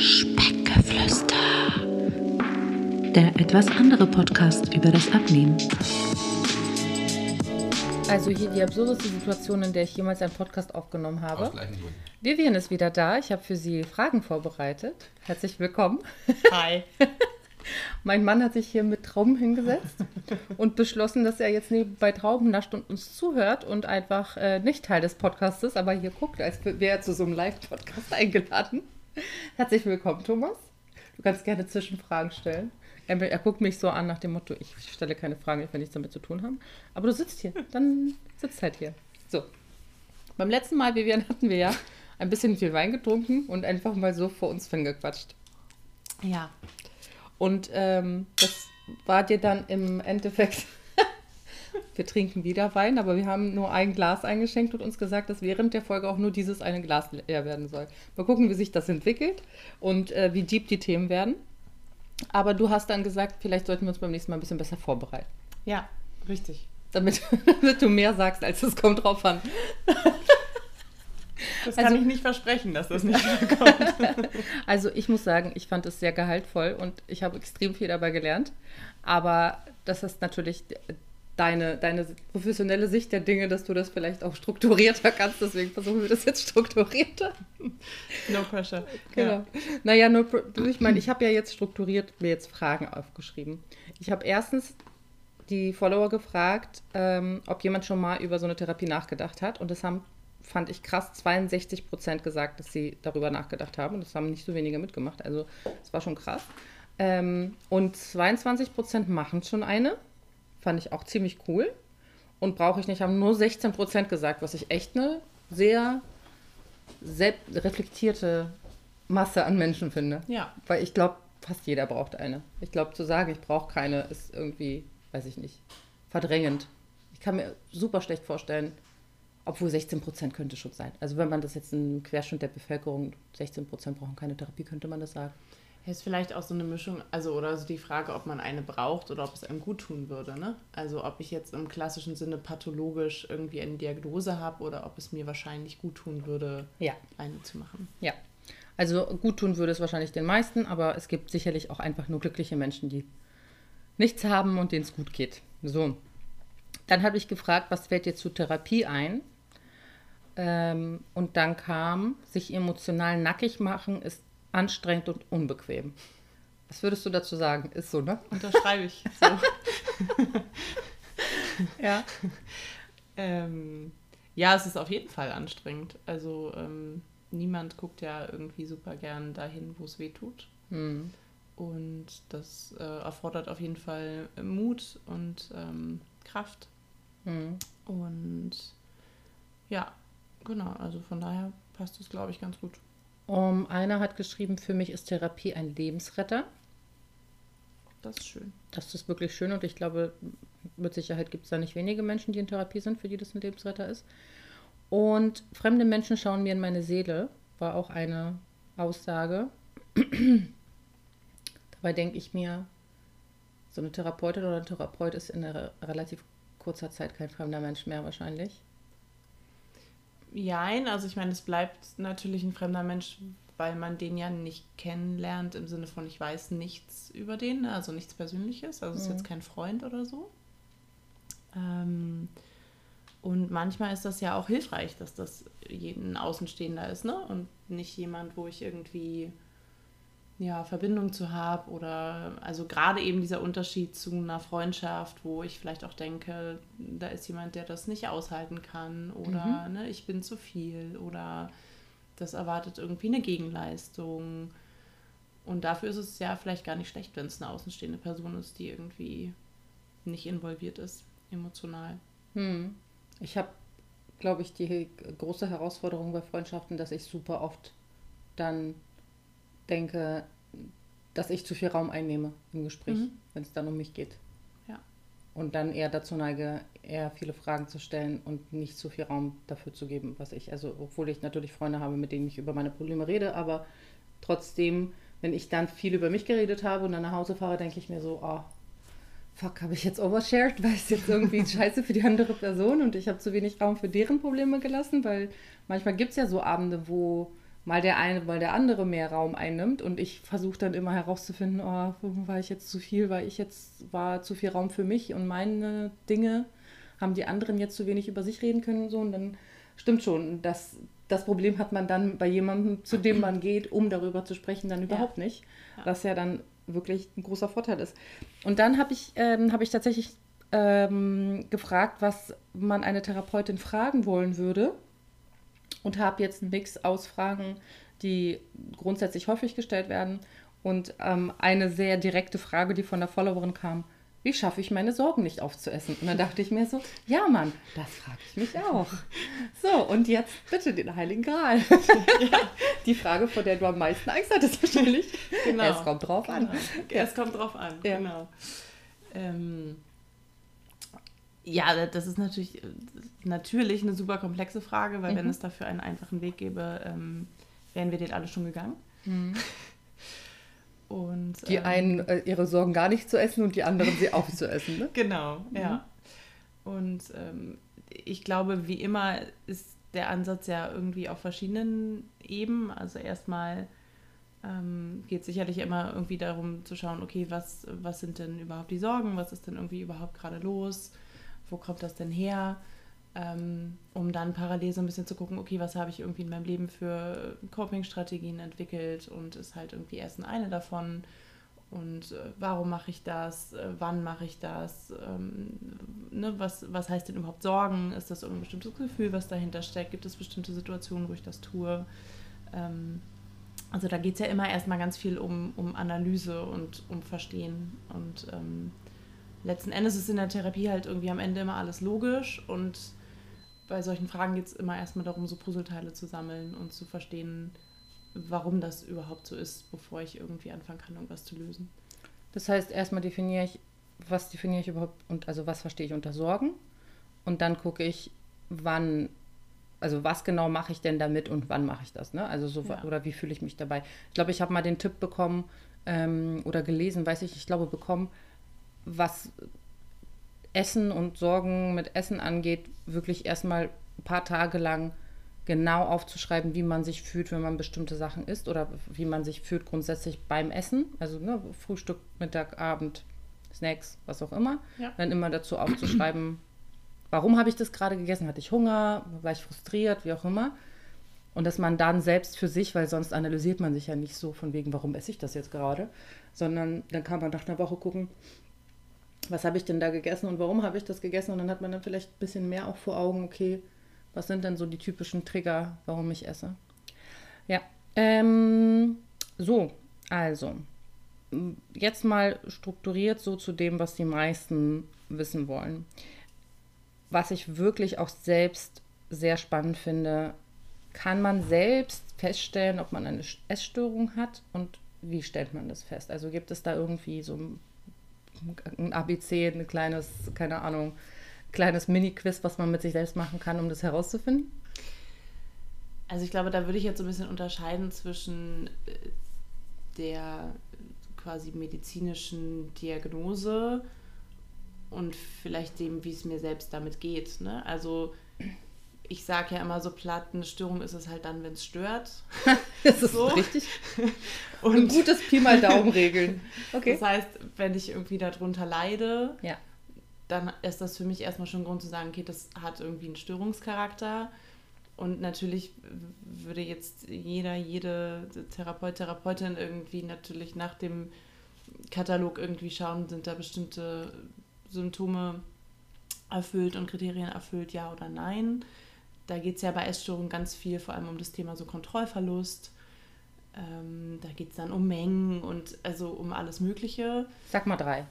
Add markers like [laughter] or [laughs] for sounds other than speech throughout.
Speckgeflüster. Der etwas andere Podcast über das Abnehmen. Also hier die absurdeste Situation, in der ich jemals einen Podcast aufgenommen habe. Aus gleichen Gründen. Vivian ist wieder da. Ich habe für sie Fragen vorbereitet. Herzlich willkommen. Hi. [laughs] Mein Mann hat sich hier mit Trauben hingesetzt und beschlossen, dass er jetzt nebenbei Trauben nascht und uns zuhört und einfach äh, nicht Teil des Podcasts ist, aber hier guckt, als wäre er zu so einem Live-Podcast eingeladen. Herzlich willkommen, Thomas. Du kannst gerne Zwischenfragen stellen. Er, er guckt mich so an nach dem Motto, ich stelle keine Fragen, ich will nichts damit zu tun haben. Aber du sitzt hier, dann sitzt halt hier. So. Beim letzten Mal, Vivian, hatten wir ja ein bisschen viel Wein getrunken und einfach mal so vor uns hingequatscht. Ja. Und ähm, das war dir dann im Endeffekt. Wir trinken wieder Wein, aber wir haben nur ein Glas eingeschenkt und uns gesagt, dass während der Folge auch nur dieses eine Glas leer werden soll. Mal gucken, wie sich das entwickelt und äh, wie deep die Themen werden. Aber du hast dann gesagt, vielleicht sollten wir uns beim nächsten Mal ein bisschen besser vorbereiten. Ja, richtig. Damit, [laughs] damit du mehr sagst, als es kommt drauf an. Das Also- kann ich nicht versprechen, dass das nicht kommt. [laughs] Also ich muss sagen, ich fand es sehr gehaltvoll und ich habe extrem viel dabei gelernt. Aber das ist natürlich deine, deine professionelle Sicht der Dinge, dass du das vielleicht auch strukturierter kannst. Deswegen versuchen wir das jetzt strukturierter. No pressure. Genau. Naja, nur, pro- ich meine, ich habe ja jetzt strukturiert mir jetzt Fragen aufgeschrieben. Ich habe erstens die Follower gefragt, ähm, ob jemand schon mal über so eine Therapie nachgedacht hat. Und das haben, fand ich krass, 62 Prozent gesagt, dass sie darüber nachgedacht haben. Und das haben nicht so wenige mitgemacht. Also das war schon krass. Ähm, und 22 Prozent machen schon eine. Fand ich auch ziemlich cool. Und brauche ich nicht, haben nur 16 Prozent gesagt, was ich echt eine sehr reflektierte Masse an Menschen finde. Ja. Weil ich glaube, fast jeder braucht eine. Ich glaube, zu sagen, ich brauche keine, ist irgendwie, weiß ich nicht, verdrängend. Ich kann mir super schlecht vorstellen, obwohl 16 Prozent könnte schon sein. Also wenn man das jetzt im Querschnitt der Bevölkerung, 16 Prozent brauchen keine Therapie, könnte man das sagen. Ist vielleicht auch so eine Mischung, also oder so die Frage, ob man eine braucht oder ob es einem gut tun würde, ne? Also ob ich jetzt im klassischen Sinne pathologisch irgendwie eine Diagnose habe oder ob es mir wahrscheinlich gut tun würde, Ja. eine zu machen. Ja. Also gut tun würde es wahrscheinlich den meisten, aber es gibt sicherlich auch einfach nur glückliche Menschen, die nichts haben und denen es gut geht. So. Dann habe ich gefragt, was fällt dir zur Therapie ein? Ähm, und dann kam, sich emotional nackig machen ist anstrengend und unbequem. Was würdest du dazu sagen? Ist so, ne? Unterschreibe ich. [laughs] So. [laughs] Ja. ähm, ja, es ist auf jeden Fall anstrengend. Also ähm, niemand guckt ja irgendwie super gern dahin, wo es weh tut. Hm. Und das äh, erfordert auf jeden Fall Mut und ähm, Kraft. Hm. Und ja, genau, also von daher passt es, glaube ich, ganz gut. Um, einer hat geschrieben, für mich ist Therapie ein Lebensretter. Das ist schön. Das ist wirklich schön und ich glaube, mit Sicherheit gibt es da nicht wenige Menschen, die in Therapie sind, für die das ein Lebensretter ist. Und fremde Menschen schauen mir in meine Seele, war auch eine Aussage. [clears throat] Dabei denke ich mir, so eine Therapeutin oder ein Therapeut ist in einer relativ kurzer Zeit kein fremder Mensch mehr wahrscheinlich. Jein, also ich meine, es bleibt natürlich ein fremder Mensch, weil man den ja nicht kennenlernt im Sinne von, ich weiß nichts über den, also nichts Persönliches, also es ist Mhm. jetzt kein Freund oder so. Ähm, und manchmal ist das ja auch hilfreich, dass das jeden Außenstehender ist, ne? Und nicht jemand, wo ich irgendwie ja, Verbindung zu habe oder also gerade eben dieser Unterschied zu einer Freundschaft, wo ich vielleicht auch denke, da ist jemand, der das nicht aushalten kann oder ne, ich bin zu viel oder das erwartet irgendwie eine Gegenleistung. Und dafür ist es ja vielleicht gar nicht schlecht, wenn es eine außenstehende Person ist, die irgendwie nicht involviert ist, emotional. Hm. Ich habe, glaube ich, die große Herausforderung bei Freundschaften, dass ich super oft dann denke, dass ich zu viel Raum einnehme im Gespräch, Mhm. wenn es dann um mich geht. Ja. Und dann eher dazu neige, eher viele Fragen zu stellen und nicht zu viel Raum dafür zu geben, was ich, also obwohl ich natürlich Freunde habe, mit denen ich über meine Probleme rede, aber trotzdem, wenn ich dann viel über mich geredet habe und dann nach Hause fahre, denke ich mir so, oh, fuck, habe ich jetzt overshared, [laughs] weil es jetzt irgendwie [laughs] scheiße für die andere Person und ich habe zu wenig Raum für deren Probleme gelassen, weil manchmal gibt es ja so Abende, wo mal der eine, weil der andere mehr Raum einnimmt. Und ich versuche dann immer herauszufinden, oh, war ich jetzt zu viel, weil ich jetzt war zu viel Raum für mich und meine Dinge haben die anderen jetzt zu wenig über sich reden können und so. Und dann stimmt schon, das, das Problem hat man dann bei jemandem, zu dem man [clears throat] geht, um darüber zu sprechen, dann überhaupt ja. nicht, was ja dann wirklich ein großer Vorteil ist. Und dann habe ich, ähm, hab ich tatsächlich ähm, gefragt, was man eine Therapeutin fragen wollen würde und habe jetzt einen Mix aus Fragen, die grundsätzlich häufig gestellt werden und ähm, eine sehr direkte Frage, die von der Followerin kam. Wie schaffe ich meine Sorgen nicht aufzuessen? Und dann dachte ich mir so, ja Mann, das frage ich mich auch. So, und jetzt bitte den Heiligen Gral. Ja. [laughs] Die Frage, vor der du am meisten Angst hattest wahrscheinlich. Genau. Es kommt drauf genau. an. Es kommt drauf an, ja. genau. Ähm, ja, das ist natürlich, natürlich eine super komplexe Frage, weil mhm. wenn es dafür einen einfachen Weg gäbe, ähm, wären wir den alle schon gegangen. Mhm. [laughs] Und, die ähm, einen äh, ihre Sorgen gar nicht zu essen und die anderen sie aufzuessen. Ne? [laughs] Genau, mhm. ja. Und ähm, ich glaube, wie immer ist der Ansatz ja irgendwie auf verschiedenen Ebenen. Also erstmal ähm, geht es sicherlich immer irgendwie darum zu schauen, okay, was, was sind denn überhaupt die Sorgen, was ist denn irgendwie überhaupt gerade los, wo kommt das denn her? Ähm, um dann parallel so ein bisschen zu gucken, okay, was habe ich irgendwie in meinem Leben für Coping-Strategien entwickelt und ist halt irgendwie erst eine davon. Und äh, warum mache ich das, äh, wann mache ich das, ähm, ne, was, was heißt denn überhaupt Sorgen, ist das irgendein bestimmtes Gefühl, was dahinter steckt, gibt es bestimmte Situationen, wo ich das tue. Ähm, also da geht es ja immer erstmal ganz viel um, um Analyse und um Verstehen. Und ähm, letzten Endes ist in der Therapie halt irgendwie am Ende immer alles logisch und bei solchen Fragen geht es immer erstmal darum, so Puzzleteile zu sammeln und zu verstehen, warum das überhaupt so ist, bevor ich irgendwie anfangen kann, irgendwas zu lösen. Das heißt, erstmal definiere ich, was definiere ich überhaupt und also was verstehe ich unter Sorgen und dann gucke ich, wann, also was genau mache ich denn damit und wann mache ich das, ne? Also so ja. oder wie fühle ich mich dabei. Ich glaube, ich habe mal den Tipp bekommen ähm, oder gelesen, weiß ich, ich glaube bekommen, was Essen und Sorgen mit Essen angeht, wirklich erstmal ein paar Tage lang genau aufzuschreiben, wie man sich fühlt, wenn man bestimmte Sachen isst oder wie man sich fühlt grundsätzlich beim Essen. Also ne, Frühstück, Mittag, Abend, Snacks, was auch immer. Ja. Dann immer dazu aufzuschreiben, warum habe ich das gerade gegessen? Hatte ich Hunger? War ich frustriert? Wie auch immer. Und dass man dann selbst für sich, weil sonst analysiert man sich ja nicht so von wegen, warum esse ich das jetzt gerade, sondern dann kann man nach einer Woche gucken, was habe ich denn da gegessen und warum habe ich das gegessen? Und dann hat man dann vielleicht ein bisschen mehr auch vor Augen, okay, was sind denn so die typischen Trigger, warum ich esse? Ja, ähm, so, also, jetzt mal strukturiert so zu dem, was die meisten wissen wollen. Was ich wirklich auch selbst sehr spannend finde, kann man selbst feststellen, ob man eine Essstörung hat und wie stellt man das fest? Also gibt es da irgendwie so ein ABC, ein kleines, keine Ahnung, kleines Mini-Quiz, was man mit sich selbst machen kann, um das herauszufinden? Also ich glaube, da würde ich jetzt so ein bisschen unterscheiden zwischen äh, der quasi medizinischen Diagnose und vielleicht dem, wie es mir selbst damit geht. Ne? Also ich sage ja immer so platt, eine Störung ist es halt dann, wenn es stört. [laughs] das ist so. richtig. [laughs] Und ein gutes Pi mal Daumen regeln. [laughs] Okay. Das heißt, wenn ich irgendwie darunter leide, ja. dann ist das für mich erstmal schon Grund zu sagen, okay, das hat irgendwie einen Störungscharakter. Und natürlich würde jetzt jeder, jede Therapeut, Therapeutin irgendwie natürlich nach dem Katalog irgendwie schauen, sind da bestimmte Symptome erfüllt und Kriterien erfüllt, ja oder nein. Da geht es ja bei Essstörungen ganz viel vor allem um das Thema so Kontrollverlust. Ähm, da geht es dann um Mengen und also um alles Mögliche. Sag mal drei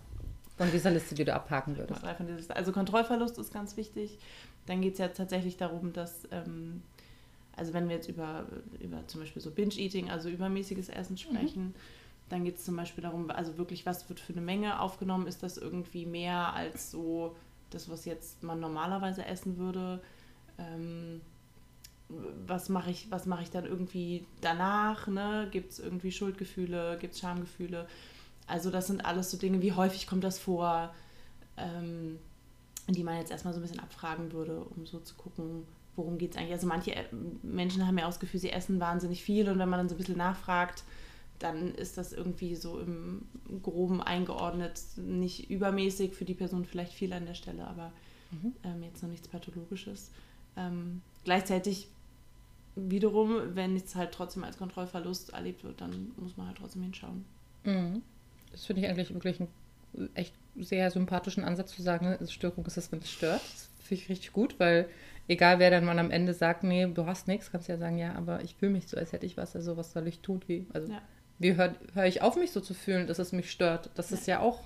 von dieser Liste, die du abhaken würdest. Drei von dieser Liste. Also Kontrollverlust ist ganz wichtig. Dann geht es ja tatsächlich darum, dass, ähm, also wenn wir jetzt über, über zum Beispiel so Binge-Eating, also übermäßiges Essen mhm. sprechen, mhm. dann geht es zum Beispiel darum, also wirklich, was wird für eine Menge aufgenommen? Ist das irgendwie mehr als so das, was jetzt man normalerweise essen würde? Ähm, was mache ich, was mache ich dann irgendwie danach, ne? Gibt es irgendwie Schuldgefühle, gibt es Schamgefühle? Also das sind alles so Dinge, wie häufig kommt das vor, ähm, die man jetzt erstmal so ein bisschen abfragen würde, um so zu gucken, worum geht es eigentlich? Also manche äh, Menschen haben ja auch das Gefühl, sie essen wahnsinnig viel und wenn man dann so ein bisschen nachfragt, dann ist das irgendwie so im Groben eingeordnet, nicht übermäßig, für die Person vielleicht viel an der Stelle, aber mhm. ähm, jetzt noch nichts Pathologisches. Ähm, gleichzeitig wiederum, wenn es halt trotzdem als Kontrollverlust erlebt wird, dann muss man halt trotzdem hinschauen. Mhm. Das finde ich eigentlich wirklich einen echt sehr sympathischen Ansatz zu sagen, ne, Störung ist es, wenn es stört. Das finde ich richtig gut, weil egal wer dann mal am Ende sagt, nee, du hast nichts, kannst du ja sagen, ja, aber ich fühle mich so, als hätte ich was, also was soll ich tun? Wie, also ja. wie höre hör ich auf, mich so zu fühlen, dass es mich stört? Das ja. ist ja auch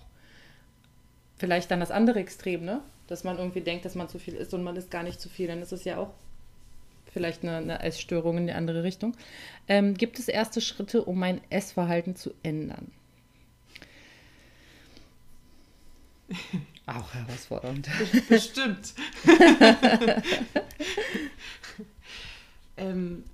vielleicht dann das andere Extrem, ne? Dass man irgendwie denkt, dass man zu viel isst und man isst gar nicht zu viel, dann ist es ja auch vielleicht eine, eine Essstörung in die andere Richtung. Ähm, gibt es erste Schritte, um mein Essverhalten zu ändern? Auch herausfordernd. Bestimmt. ähm,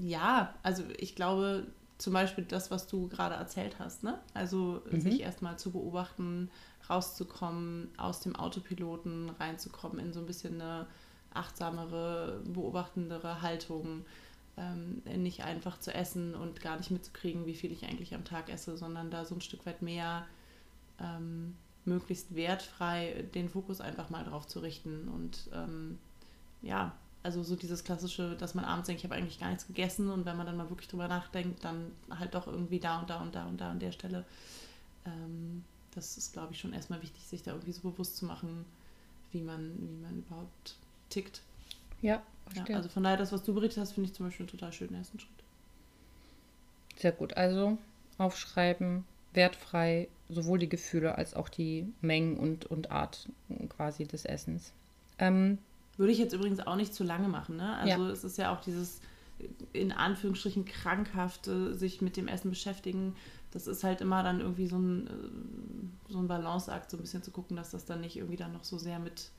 ja, also ich glaube zum Beispiel das, was du gerade erzählt hast, ne? Also mhm. sich erstmal zu beobachten, rauszukommen, aus dem Autopiloten reinzukommen in so ein bisschen eine achtsamere, beobachtendere Haltung. Ähm, nicht einfach zu essen und gar nicht mitzukriegen, wie viel ich eigentlich am Tag esse, sondern da so ein Stück weit mehr ähm, möglichst wertfrei den Fokus einfach mal drauf zu richten. Und ähm, ja, also so dieses klassische, dass man abends denkt, ich habe eigentlich gar nichts gegessen und wenn man dann mal wirklich drüber nachdenkt, dann halt doch irgendwie da und da und da und da an der Stelle. Ähm, das ist, glaube ich, schon erstmal wichtig, sich da irgendwie so bewusst zu machen, wie man, wie man überhaupt tickt. Ja, ja, also von daher, das, was du berichtet hast, finde ich zum Beispiel einen total schönen ersten Schritt. Sehr gut. Also aufschreiben, wertfrei, sowohl die Gefühle als auch die Mengen und, und Art quasi des Essens. Ähm, Würde ich jetzt übrigens auch nicht zu lange machen. Ne? Also ja. es ist ja auch dieses in Anführungsstrichen krankhafte sich mit dem Essen beschäftigen. Das ist halt immer dann irgendwie so ein, äh, so ein Balanceakt, so ein bisschen zu gucken, dass das dann nicht irgendwie dann noch so sehr mit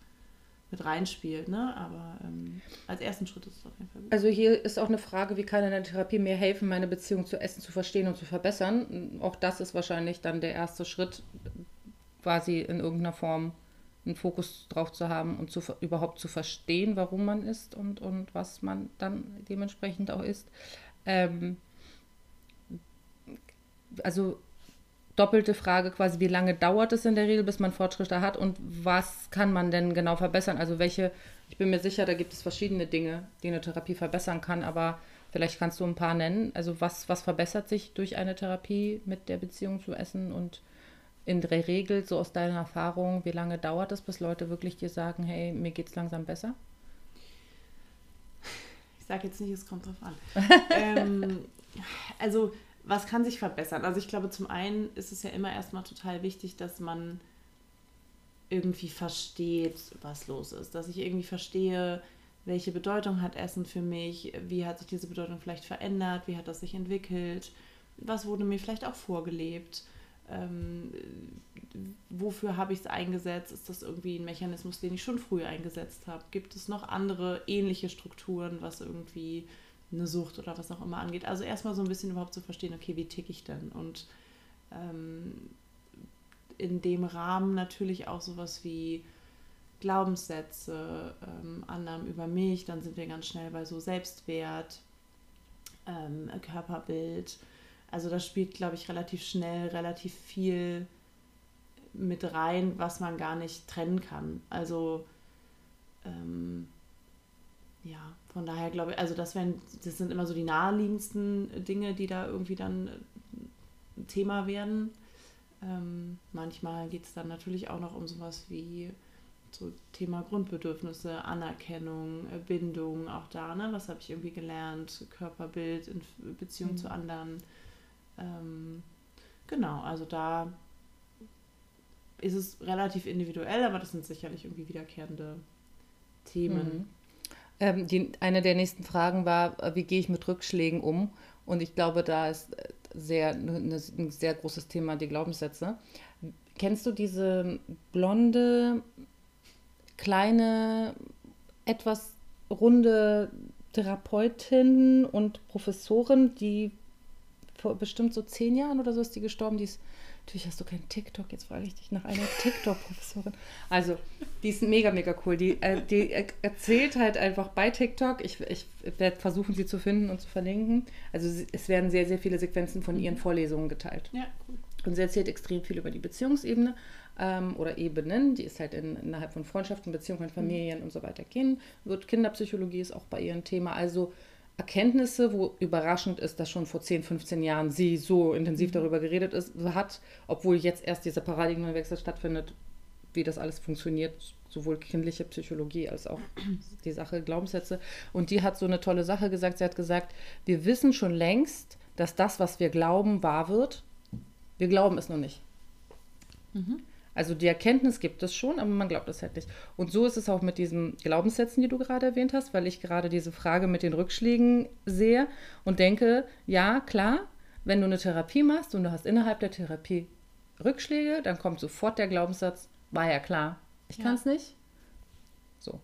mit reinspielt. Ne? Aber ähm, als ersten Schritt ist es auf jeden Fall gut. Also hier ist auch eine Frage, wie kann in der Therapie mir helfen, meine Beziehung zu Essen zu verstehen und zu verbessern. Auch das ist wahrscheinlich dann der erste Schritt, quasi in irgendeiner Form einen Fokus drauf zu haben und zu, überhaupt zu verstehen, warum man isst und, und was man dann dementsprechend auch isst. Ähm, also doppelte Frage quasi, wie lange dauert es in der Regel, bis man Fortschritte hat und was kann man denn genau verbessern? Also welche, ich bin mir sicher, da gibt es verschiedene Dinge, die eine Therapie verbessern kann, aber vielleicht kannst du ein paar nennen. Also was, was verbessert sich durch eine Therapie mit der Beziehung zu Essen und in der Regel, so aus deiner Erfahrung, wie lange dauert es, bis Leute wirklich dir sagen, hey, mir geht es langsam besser? Ich sage jetzt nicht, es kommt drauf an. [laughs] ähm, also was kann sich verbessern? Also ich glaube, zum einen ist es ja immer erstmal total wichtig, dass man irgendwie versteht, was los ist. Dass ich irgendwie verstehe, welche Bedeutung hat Essen für mich, wie hat sich diese Bedeutung vielleicht verändert, wie hat das sich entwickelt, was wurde mir vielleicht auch vorgelebt, ähm, wofür habe ich es eingesetzt, ist das irgendwie ein Mechanismus, den ich schon früh eingesetzt habe, gibt es noch andere ähnliche Strukturen, was irgendwie eine Sucht oder was auch immer angeht. Also erstmal so ein bisschen überhaupt zu verstehen, okay, wie ticke ich denn? Und ähm, in dem Rahmen natürlich auch sowas wie Glaubenssätze, ähm, Annahmen über mich, dann sind wir ganz schnell bei so Selbstwert, ähm, Körperbild. Also das spielt, glaube ich, relativ schnell relativ viel mit rein, was man gar nicht trennen kann. Also ähm, ja, von daher glaube ich, also das wären, das sind immer so die naheliegendsten Dinge, die da irgendwie dann äh, Thema werden. Ähm, manchmal geht es dann natürlich auch noch um sowas wie so Thema Grundbedürfnisse, Anerkennung, äh, Bindung, auch da, ne? Was habe ich irgendwie gelernt? Körperbild in Beziehung mhm. zu anderen. Ähm, genau, also da ist es relativ individuell, aber das sind sicherlich irgendwie wiederkehrende Themen. Mhm. Ähm, die, eine der nächsten Fragen war, äh, wie gehe ich mit Rückschlägen um? Und ich glaube, da ist äh, sehr, ne, ne, ein sehr großes Thema die Glaubenssätze. Kennst du diese blonde, kleine, etwas runde Therapeutin und Professorin, die vor bestimmt so zehn Jahren oder so ist die gestorben, die ist Natürlich hast du keinen TikTok, jetzt frage ich dich nach einer TikTok-Professorin. Also, die ist mega, mega cool. Die, äh, die erzählt halt einfach bei TikTok. Ich, ich werde versuchen, sie zu finden und zu verlinken. Also, es werden sehr, sehr viele Sequenzen von ihren Vorlesungen geteilt. Ja, cool. Und sie erzählt extrem viel über die Beziehungsebene ähm, oder Ebenen, die ist halt in, innerhalb von Freundschaften, Beziehungen, Familien mhm. und so weiter gehen. Wird Kinderpsychologie ist auch bei ihr ein Thema. Also Erkenntnisse, wo überraschend ist, dass schon vor 10, 15 Jahren sie so intensiv mhm. darüber geredet ist, hat, obwohl jetzt erst dieser Paradigmenwechsel stattfindet, wie das alles funktioniert, sowohl kindliche Psychologie als auch [clears throat] die Sache Glaubenssätze. Und die hat so eine tolle Sache gesagt. Sie hat gesagt, wir wissen schon längst, dass das, was wir glauben, wahr wird. Wir glauben es nur nicht. Mhm. Also die Erkenntnis gibt es schon, aber man glaubt es halt nicht. Und so ist es auch mit diesen Glaubenssätzen, die du gerade erwähnt hast, weil ich gerade diese Frage mit den Rückschlägen sehe und denke, ja, klar, wenn du eine Therapie machst und du hast innerhalb der Therapie Rückschläge, dann kommt sofort der Glaubenssatz, war ja klar, ich ja. kann es nicht. So.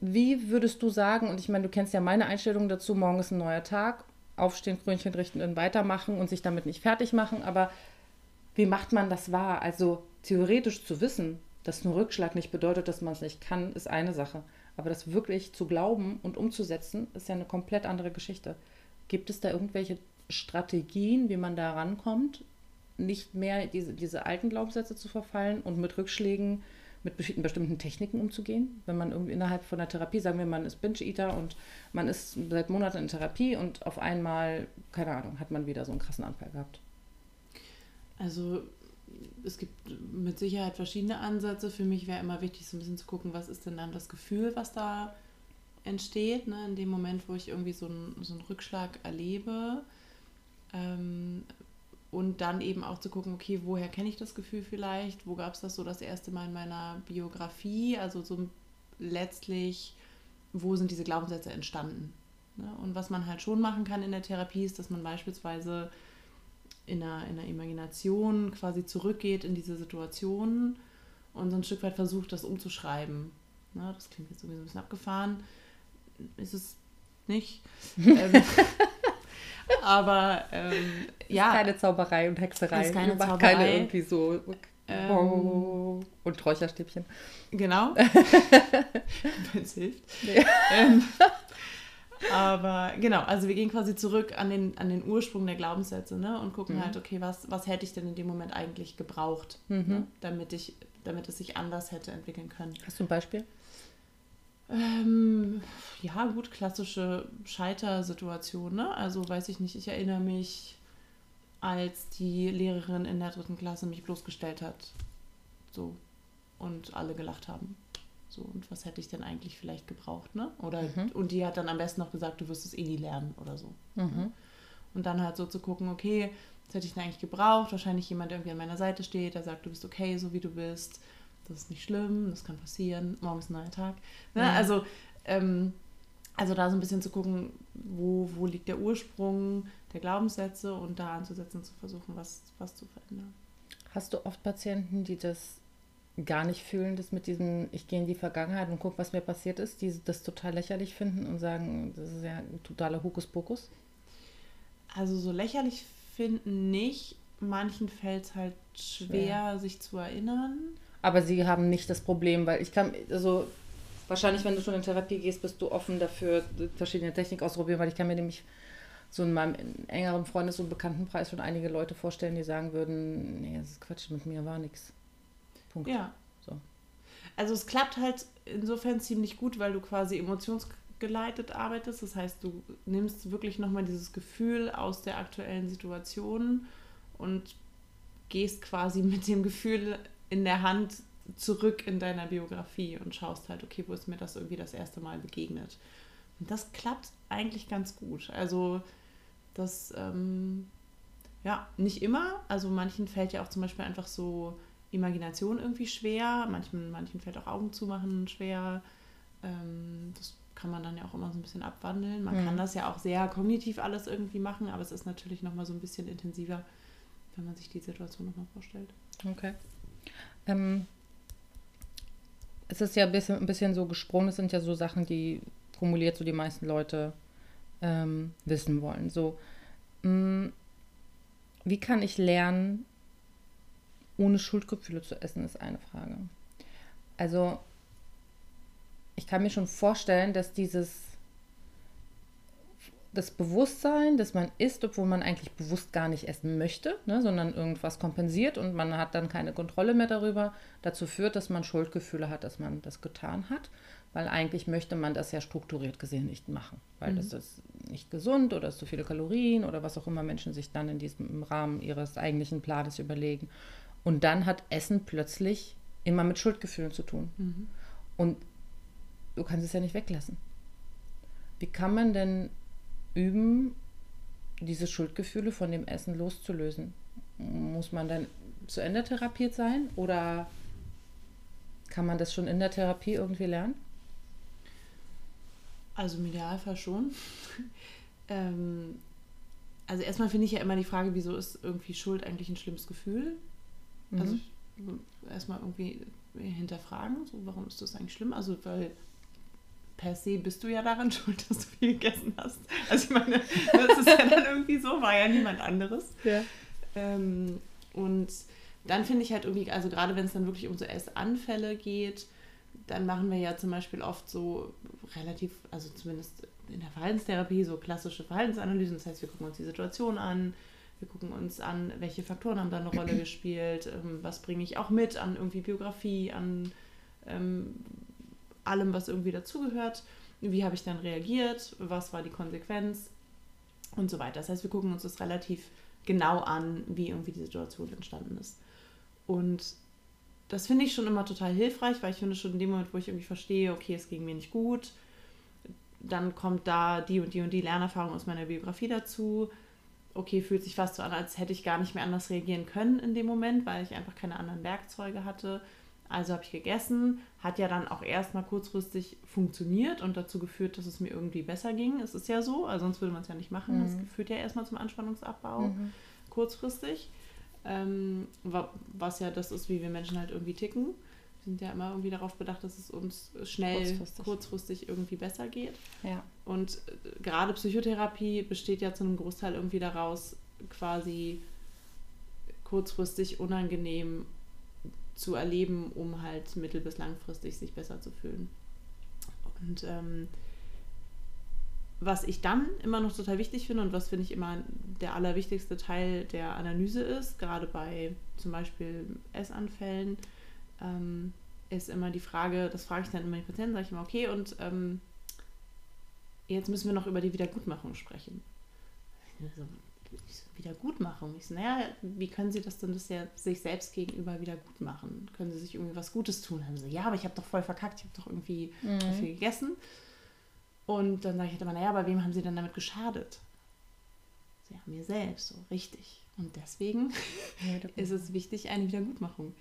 Wie würdest du sagen, und ich meine, du kennst ja meine Einstellung dazu, morgen ist ein neuer Tag, aufstehen, Krönchen richten und weitermachen und sich damit nicht fertig machen, aber wie macht man das wahr? Also theoretisch zu wissen, dass ein Rückschlag nicht bedeutet, dass man es nicht kann, ist eine Sache. Aber das wirklich zu glauben und umzusetzen, ist ja eine komplett andere Geschichte. Gibt es da irgendwelche Strategien, wie man da rankommt, nicht mehr diese, diese alten Glaubenssätze zu verfallen und mit Rückschlägen, mit bestimmten Techniken umzugehen? Wenn man irgendwie innerhalb von der Therapie, sagen wir, man ist Binge-Eater und man ist seit Monaten in Therapie und auf einmal, keine Ahnung, hat man wieder so einen krassen Anfall gehabt. Also es gibt mit Sicherheit verschiedene Ansätze. Für mich wäre immer wichtig, so ein bisschen zu gucken, was ist denn dann das Gefühl, was da entsteht, ne? in dem Moment, wo ich irgendwie so einen, so einen Rückschlag erlebe. Ähm, und dann eben auch zu gucken, okay, woher kenne ich das Gefühl vielleicht? Wo gab es das so das erste Mal in meiner Biografie? Also so letztlich, wo sind diese Glaubenssätze entstanden? Ne? Und was man halt schon machen kann in der Therapie, ist, dass man beispielsweise in einer, in einer Imagination quasi zurückgeht in diese Situation und so ein Stück weit versucht, das umzuschreiben. Na, das klingt jetzt irgendwie so ein bisschen abgefahren. Ist es nicht. ähm, [laughs] aber ähm, ja. Ist keine Zauberei und Hexerei. Ist keine Zauberei. keine irgendwie so. Ähm, und Räucherstäbchen. Genau. [laughs] Wenn es hilft. Ja. Aber genau, also wir gehen quasi zurück an den, an den Ursprung der Glaubenssätze ne? und gucken mhm. halt, okay, was, was hätte ich denn in dem Moment eigentlich gebraucht, mhm. ne? damit, ich, damit es sich anders hätte entwickeln können. Hast du ein Beispiel? Ähm, ja, gut, klassische Scheitersituation. Ne? Also weiß ich nicht, ich erinnere mich, als die Lehrerin in der dritten Klasse mich bloßgestellt hat. So. Und alle gelacht haben. So, und was hätte ich denn eigentlich vielleicht gebraucht, ne? Oder, mhm. und die hat dann am besten noch gesagt, du wirst es eh nie lernen oder so. Mhm. Und dann halt so zu gucken, okay, was hätte ich denn eigentlich gebraucht? Wahrscheinlich jemand, der irgendwie an meiner Seite steht, der sagt, du bist okay, so wie du bist. Das ist nicht schlimm, das kann passieren, morgen ist ein neuer Tag. Ne? Mhm. Also, ähm, also da so ein bisschen zu gucken, wo, wo liegt der Ursprung der Glaubenssätze und da anzusetzen, zu versuchen, was, was zu verändern. Hast du oft Patienten, die das gar nicht fühlen, das mit diesem, ich gehe in die Vergangenheit und gucke, was mir passiert ist, die das total lächerlich finden und sagen, das ist ja ein totaler Hokuspokus? Also so lächerlich finden nicht. Manchen fällt es halt schwer, schwer, sich zu erinnern. Aber sie haben nicht das Problem, weil ich kann, also wahrscheinlich, wenn du schon in Therapie gehst, bist du offen dafür, verschiedene Techniken auszuprobieren, weil ich kann mir nämlich so in meinem engeren Freundes- und Bekanntenkreis schon einige Leute vorstellen, die sagen würden, nee, das ist Quatsch, mit mir war nichts. Punkt. Ja. So. Also es klappt halt insofern ziemlich gut, weil du quasi emotionsgeleitet arbeitest. Das heißt, du nimmst wirklich nochmal dieses Gefühl aus der aktuellen Situation und gehst quasi [laughs] mit dem Gefühl in der Hand zurück in deiner Biografie und schaust halt, okay, wo ist mir das irgendwie das erste Mal begegnet. Und das klappt eigentlich ganz gut. Also das, ähm, ja, nicht immer. Also manchen fällt ja auch zum Beispiel einfach so Imagination irgendwie schwer. Manchen, manchen fällt auch Augen zumachen schwer. Ähm, das kann man dann ja auch immer so ein bisschen abwandeln. Man mhm. kann das ja auch sehr kognitiv alles irgendwie machen, aber es ist natürlich nochmal so ein bisschen intensiver, wenn man sich die Situation nochmal vorstellt. Okay. Ähm, es ist ja ein bisschen, ein bisschen so gesprungen, es sind ja so Sachen, die formuliert so die meisten Leute ähm, wissen wollen. So, mh, mm, wie kann ich lernen, ohne Schuldgefühle zu essen, ist eine Frage. Also, ich kann mir schon vorstellen, dass dieses das Bewusstsein, dass man isst, obwohl man eigentlich bewusst gar nicht essen möchte, ne, sondern irgendwas kompensiert und man hat dann keine Kontrolle mehr darüber, dazu führt, dass man Schuldgefühle hat, dass man das getan hat, weil eigentlich möchte man das ja strukturiert gesehen nicht machen, weil mhm. das ist nicht gesund oder ist zu viele Kalorien oder was auch immer Menschen sich dann in diesem Rahmen ihres eigentlichen Planes überlegen. Und dann hat Essen plötzlich immer mit Schuldgefühlen zu tun. Mhm. Und du kannst es ja nicht weglassen. Wie kann man denn üben, diese Schuldgefühle von dem Essen loszulösen? Muss man dann zu Ende therapiert sein oder kann man das schon in der Therapie irgendwie lernen? Also im Idealfall schon. [laughs] ähm, also erstmal finde ich ja immer die Frage, wieso ist irgendwie Schuld eigentlich ein schlimmes Gefühl? Mhm. Also erstmal irgendwie hinterfragen, so warum ist das eigentlich schlimm? Also weil per se bist du ja daran [laughs] schuld, dass du viel gegessen hast. Also ich meine, das ist ja dann irgendwie so, war ja niemand anderes. Ja. Ähm, und dann finde ich halt irgendwie, also gerade wenn es dann wirklich um so Essanfälle geht, dann machen wir ja zum Beispiel oft so relativ, also zumindest in der Verhaltenstherapie, so klassische Verhaltensanalysen. Das heißt, wir gucken uns die Situation an, wir gucken uns an, welche Faktoren haben da eine Rolle gespielt, ähm, was bringe ich auch mit an irgendwie Biografie, an ähm, allem, was irgendwie dazugehört. Wie habe ich dann reagiert? Was war die Konsequenz? Und so weiter. Das heißt, wir gucken uns das relativ genau an, wie irgendwie die Situation entstanden ist. Und das finde ich schon immer total hilfreich, weil ich finde schon in dem Moment, wo ich irgendwie verstehe, okay, es ging mir nicht gut, dann kommt da die und die und die Lernerfahrung aus meiner Biografie dazu. Okay, fühlt sich fast so an, als hätte ich gar nicht mehr anders reagieren können in dem Moment, weil ich einfach keine anderen Werkzeuge hatte. Also habe ich gegessen, hat ja dann auch erstmal kurzfristig funktioniert und dazu geführt, dass es mir irgendwie besser ging. Es ist ja so, also sonst würde man es ja nicht machen. Mhm. Das führt ja erstmal zum Anspannungsabbau mhm. kurzfristig. Ähm, was ja das ist, wie wir Menschen halt irgendwie ticken. Sind ja immer irgendwie darauf bedacht, dass es uns schnell, kurzfristig, kurzfristig irgendwie besser geht. Ja. Und äh, gerade Psychotherapie besteht ja zu einem Großteil irgendwie daraus, quasi kurzfristig unangenehm zu erleben, um halt mittel- bis langfristig sich besser zu fühlen. Und ähm, was ich dann immer noch total wichtig finde und was finde ich immer der allerwichtigste Teil der Analyse ist, gerade bei zum Beispiel Essanfällen, ähm, ist immer die Frage, das frage ich dann immer die Patienten, sage ich immer, okay, und ähm, jetzt müssen wir noch über die Wiedergutmachung sprechen. Also, Wiedergutmachung. Ich so, naja, wie können Sie das denn ja sich selbst gegenüber wieder gut machen? Können Sie sich irgendwie was Gutes tun? Dann so, ja, aber ich habe doch voll verkackt, ich habe doch irgendwie mhm. viel gegessen. Und dann sage ich halt immer, naja, aber wem haben Sie denn damit geschadet? Sie haben mir selbst, so richtig. Und deswegen [laughs] ist es wichtig, eine Wiedergutmachung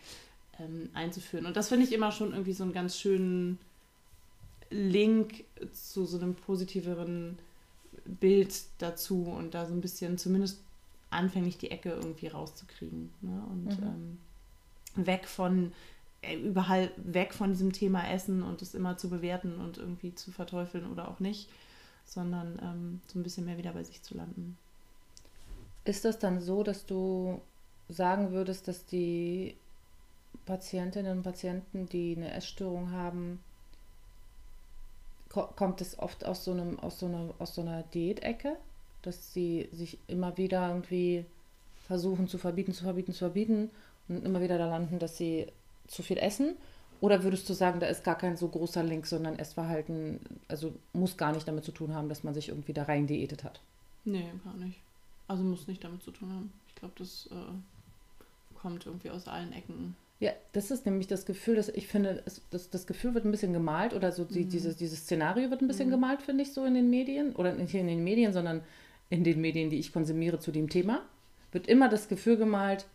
ähm, einzuführen. Und das finde ich immer schon irgendwie so einen ganz schönen Link zu so einem positiveren Bild dazu und da so ein bisschen zumindest anfänglich die Ecke irgendwie rauszukriegen. Ne? Und mhm. ähm, weg von äh, überall weg von diesem Thema Essen und es immer zu bewerten und irgendwie zu verteufeln oder auch nicht, sondern ähm, so ein bisschen mehr wieder bei sich zu landen. Ist das dann so, dass du sagen würdest, dass die Patientinnen und Patienten, die eine Essstörung haben, kommt es oft aus so einem, aus so einer, aus so einer Diätecke, dass sie sich immer wieder irgendwie versuchen zu verbieten, zu verbieten, zu verbieten und immer wieder da landen, dass sie zu viel essen? Oder würdest du sagen, da ist gar kein so großer Link, sondern Essverhalten, also muss gar nicht damit zu tun haben, dass man sich irgendwie da rein diätet hat? Nee, gar nicht. Also muss nicht damit zu tun haben. Ich glaube, das äh, kommt irgendwie aus allen Ecken ja, das ist nämlich das Gefühl, dass ich finde, es, das, das Gefühl wird ein bisschen gemalt oder so die, mhm. dieses, dieses Szenario wird ein bisschen mhm. gemalt, finde ich, so in den Medien. Oder nicht in den Medien, sondern in den Medien, die ich konsumiere zu dem Thema. Wird immer das Gefühl gemalt,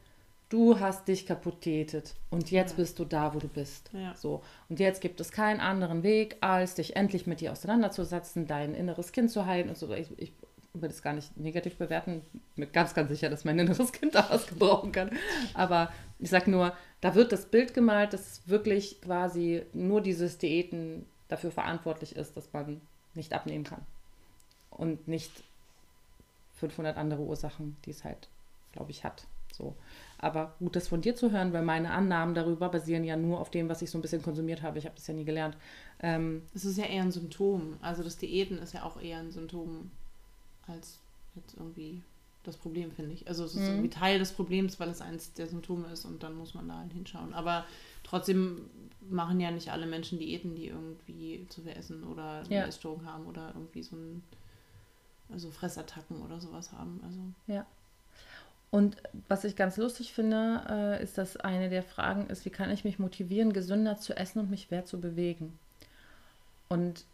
du hast dich kaputt diätet und jetzt ja. bist du da, wo du bist. Ja. So. Und jetzt gibt es keinen anderen Weg, als dich endlich mit dir auseinanderzusetzen, dein inneres Kind zu heilen und so. Ich, ich würde es gar nicht negativ bewerten. Bin ganz, ganz sicher, dass mein inneres Kind da was gebrauchen kann. Aber ich sage nur, da wird das Bild gemalt, dass wirklich quasi nur dieses Diäten dafür verantwortlich ist, dass man nicht abnehmen kann. Und nicht 500 andere Ursachen, die es halt, glaube ich, hat. So. Aber gut, das von dir zu hören, weil meine Annahmen darüber basieren ja nur auf dem, was ich so ein bisschen konsumiert habe. Ich habe das ja nie gelernt. Ähm, Es ist ja eher ein Symptom. Also das Diäten ist ja auch eher ein Symptom als jetzt irgendwie das Problem, finde ich. Also es ist Mhm. irgendwie Teil des Problems, weil es eins der Symptome ist und dann muss man da halt hinschauen. Aber trotzdem machen ja nicht alle Menschen Diäten, die irgendwie zu viel essen oder eine Ja. Essstörung haben oder irgendwie so ein also Fressattacken oder sowas haben. Also Ja. Und was ich ganz lustig finde, äh, ist, dass eine der Fragen ist, wie kann ich mich motivieren, gesünder zu essen und mich mehr zu bewegen? Und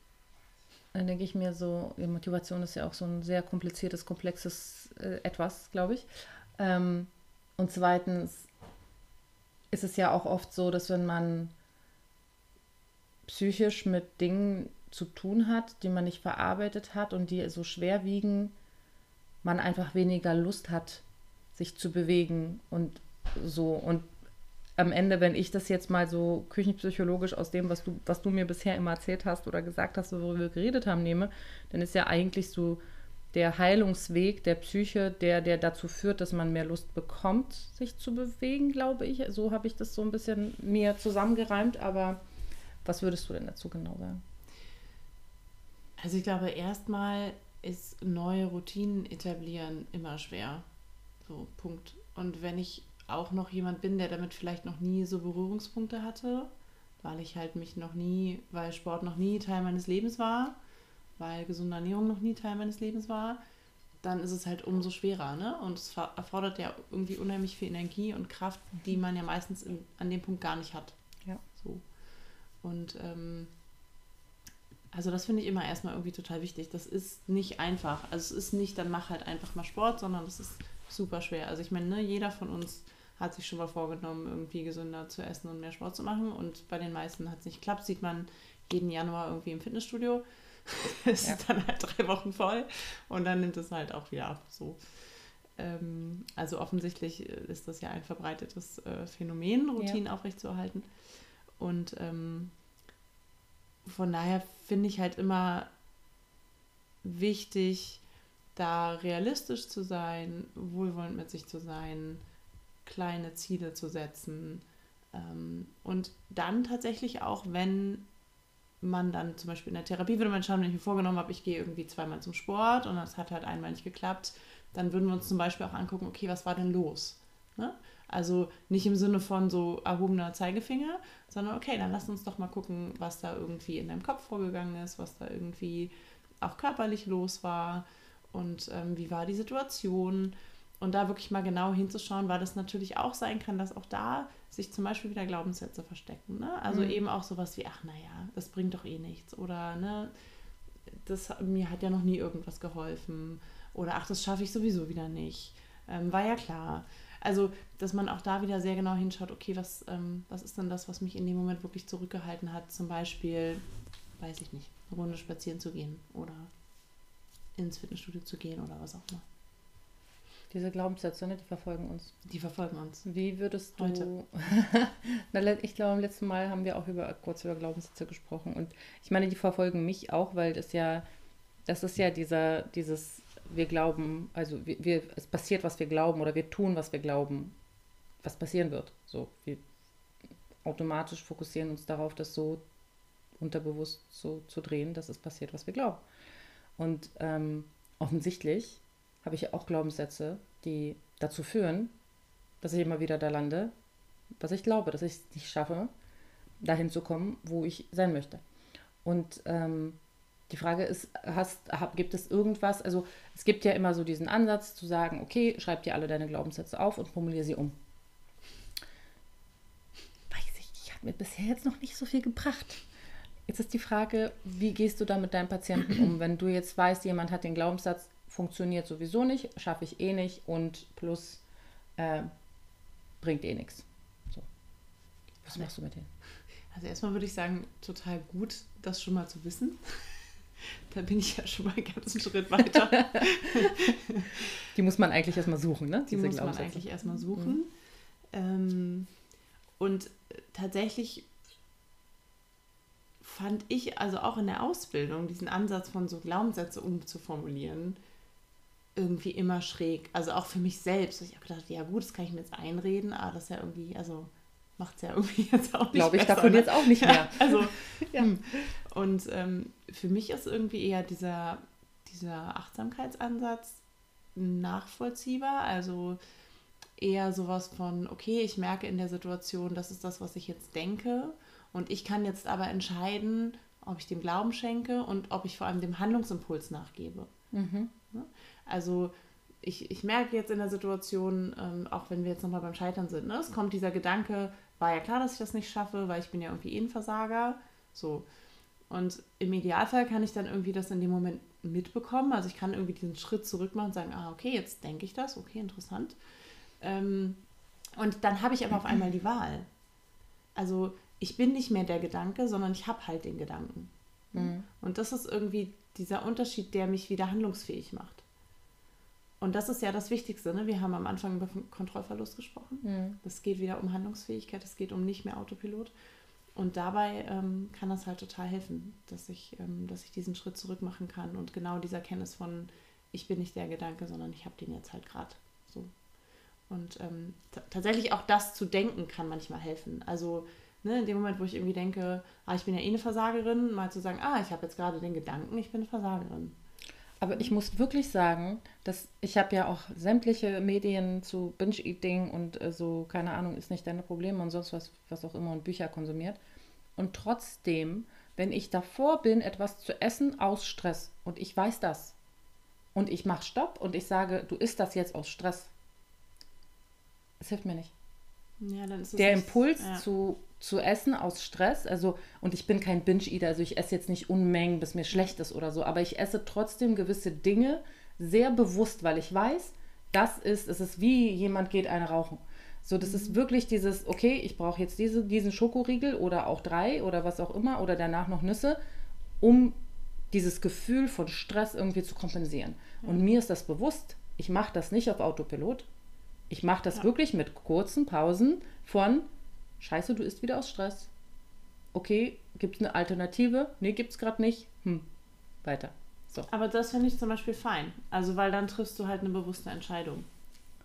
dann denke ich mir so, Motivation ist ja auch so ein sehr kompliziertes, komplexes äh, Etwas, glaube ich. Ähm, und zweitens ist es ja auch oft so, dass wenn man psychisch mit Dingen zu tun hat, die man nicht verarbeitet hat und die so schwer wiegen, man einfach weniger Lust hat, sich zu bewegen und so. Und am Ende, wenn ich das jetzt mal so küchenpsychologisch aus dem, was du, was du mir bisher immer erzählt hast oder gesagt hast, worüber wir geredet haben, nehme, dann ist ja eigentlich so der Heilungsweg der Psyche, der, der dazu führt, dass man mehr Lust bekommt, sich zu bewegen, glaube ich. So habe ich das so ein bisschen mir zusammengereimt, aber was würdest du denn dazu genau sagen? Also ich glaube, erstmal ist neue Routinen etablieren immer schwer. So, Punkt. Und wenn ich auch noch jemand bin, der damit vielleicht noch nie so Berührungspunkte hatte, weil ich halt mich noch nie, weil Sport noch nie Teil meines Lebens war, weil gesunde Ernährung noch nie Teil meines Lebens war, dann ist es halt umso schwerer, ne? Und es erfordert ja irgendwie unheimlich viel Energie und Kraft, die man ja meistens in, an dem Punkt gar nicht hat. Ja. So. Und ähm, also das finde ich immer erstmal irgendwie total wichtig. Das ist nicht einfach. Also es ist nicht, dann mach halt einfach mal Sport, sondern das ist super schwer. Also ich meine, ne, jeder von uns hat sich schon mal vorgenommen, irgendwie gesünder zu essen und mehr Sport zu machen. Und bei den meisten hat es nicht geklappt. Sieht man jeden Januar irgendwie im Fitnessstudio. [laughs] Es Ja. ist dann halt drei Wochen voll und dann nimmt es halt auch wieder ab. So. Ähm, also offensichtlich ist das ja ein verbreitetes äh, Phänomen, Routinen aufrechtzuerhalten. Und ähm, von daher finde ich halt immer wichtig, da realistisch zu sein, wohlwollend mit sich zu sein, kleine Ziele zu setzen ähm, und dann tatsächlich auch, wenn man dann zum Beispiel in der Therapie würde man schauen, wenn ich mir vorgenommen habe, ich gehe irgendwie zweimal zum Sport und das hat halt einmal nicht geklappt, dann würden wir uns zum Beispiel auch angucken, okay, was war denn los? Ne? Also nicht im Sinne von so erhobener Zeigefinger, sondern okay, dann lass uns doch mal gucken, was da irgendwie in deinem Kopf vorgegangen ist, was da irgendwie auch körperlich los war und ähm, wie war die Situation. Und da wirklich mal genau hinzuschauen, weil das natürlich auch sein kann, dass auch da sich zum Beispiel wieder Glaubenssätze verstecken. Ne? Also Mhm. eben auch sowas wie, ach naja, das bringt doch eh nichts. Oder ne, das, mir hat ja noch nie irgendwas geholfen. Oder ach, das schaffe ich sowieso wieder nicht. Ähm, war ja klar. Also, dass man auch da wieder sehr genau hinschaut, okay, was, ähm, was ist denn das, was mich in dem Moment wirklich zurückgehalten hat? Zum Beispiel, weiß ich nicht, eine Runde spazieren zu gehen oder ins Fitnessstudio zu gehen oder was auch immer. Diese Glaubenssätze, ne, die verfolgen uns. Die verfolgen uns. Wie würdest du. Heute. [laughs] Ich glaube, im letzten Mal haben wir auch über, kurz über Glaubenssätze gesprochen. Und ich meine, die verfolgen mich auch, weil das ja, das ist ja dieser, dieses, wir glauben, also wir, wir, es passiert, was wir glauben, oder wir tun, was wir glauben, was passieren wird. So, wir automatisch fokussieren uns darauf, das so unterbewusst so zu drehen, dass es passiert, was wir glauben. Und ähm, offensichtlich habe ich ja auch Glaubenssätze, die dazu führen, dass ich immer wieder da lande, was ich glaube, dass ich es nicht schaffe, dahin zu kommen, wo ich sein möchte. Und ähm, die Frage ist, hast, hab, gibt es irgendwas, also es gibt ja immer so diesen Ansatz zu sagen, okay, schreib dir alle deine Glaubenssätze auf und formuliere sie um. Weiß ich, ich habe mir bisher jetzt noch nicht so viel gebracht. Jetzt ist die Frage, wie gehst du da mit deinem Patienten um, wenn du jetzt weißt, jemand hat den Glaubenssatz, funktioniert sowieso nicht, schaffe ich eh nicht und plus äh, bringt eh nichts. So. Was machst du mit denen? Also erstmal würde ich sagen, total gut, das schon mal zu wissen. [laughs] Da bin ich ja schon mal einen ganzen Schritt weiter. [laughs] Die muss man eigentlich erstmal suchen, ne? Die Diese muss man eigentlich erstmal suchen. Ähm, und tatsächlich fand ich also auch in der Ausbildung diesen Ansatz von so Glaubenssätze umzuformulieren irgendwie immer schräg. Also auch für mich selbst. Ich habe gedacht, ja gut, das kann ich mir jetzt einreden, aber das ist ja irgendwie, also macht es ja irgendwie [laughs] jetzt auch nicht Glaube ich besser, davon ne? jetzt auch nicht mehr. Ja, [laughs] also, [laughs] Ja. hm. und ähm, für mich ist irgendwie eher dieser, dieser Achtsamkeitsansatz nachvollziehbar. Also eher sowas von, okay, ich merke in der Situation, das ist das, was ich jetzt denke. Und ich kann jetzt aber entscheiden, ob ich dem Glauben schenke und ob ich vor allem dem Handlungsimpuls nachgebe. Mhm. Also ich, ich merke jetzt in der Situation, ähm, auch wenn wir jetzt nochmal beim Scheitern sind, ne, es kommt dieser Gedanke, war ja klar, dass ich das nicht schaffe, weil ich bin ja irgendwie eh ein Versager. So. Und im Idealfall kann ich dann irgendwie das in dem Moment mitbekommen. Also ich kann irgendwie diesen Schritt zurück machen und sagen, ah, okay, jetzt denke ich das, okay, interessant. Ähm, und dann habe ich aber auf einmal die Wahl. Also ich bin nicht mehr der Gedanke, sondern ich habe halt den Gedanken. Mhm. Und das ist irgendwie dieser Unterschied, der mich wieder handlungsfähig macht. Und das ist ja das Wichtigste. Ne? Wir haben am Anfang über Kontrollverlust gesprochen. Mhm. Es geht wieder um Handlungsfähigkeit, es geht um nicht mehr Autopilot. Und dabei ähm, kann das halt total helfen, dass ich, ähm, dass ich diesen Schritt zurück machen kann und genau diese Erkenntnis von, ich bin nicht der Gedanke, sondern ich habe den jetzt halt gerade so. Und ähm, tatsächlich auch das zu denken kann manchmal helfen. Also ne, in dem Moment, wo ich irgendwie denke, ah, ich bin ja eh eine Versagerin, mal zu sagen, ah, ich habe jetzt gerade den Gedanken, ich bin eine Versagerin. Aber ich muss wirklich sagen, dass ich habe ja auch sämtliche Medien zu Binge-Eating und äh, so, keine Ahnung, ist nicht deine Probleme und sonst was, was auch immer und Bücher konsumiert. Und trotzdem, wenn ich davor bin, etwas zu essen aus Stress und ich weiß das und ich mache Stopp und ich sage, du isst das jetzt aus Stress, es hilft mir nicht. Ja, Der Impuls ja. zu, zu essen aus Stress, also, und ich bin kein Binge-Eater, also ich esse jetzt nicht Unmengen, bis mir schlecht ist oder so, aber ich esse trotzdem gewisse Dinge sehr bewusst, weil ich weiß, das ist, es ist wie jemand geht eine rauchen. So, das Mhm. ist wirklich dieses, okay, ich brauche jetzt diese, diesen Schokoriegel oder auch drei oder was auch immer oder danach noch Nüsse, um dieses Gefühl von Stress irgendwie zu kompensieren. Und mir ist das bewusst, ich mache das nicht auf Autopilot. Ich mache das Ja. wirklich mit kurzen Pausen von Scheiße, du isst wieder aus Stress. Okay, gibt es eine Alternative? Nee, gibt es gerade nicht. Hm, weiter. So. Aber das finde ich zum Beispiel fein. Also, weil dann triffst du halt eine bewusste Entscheidung.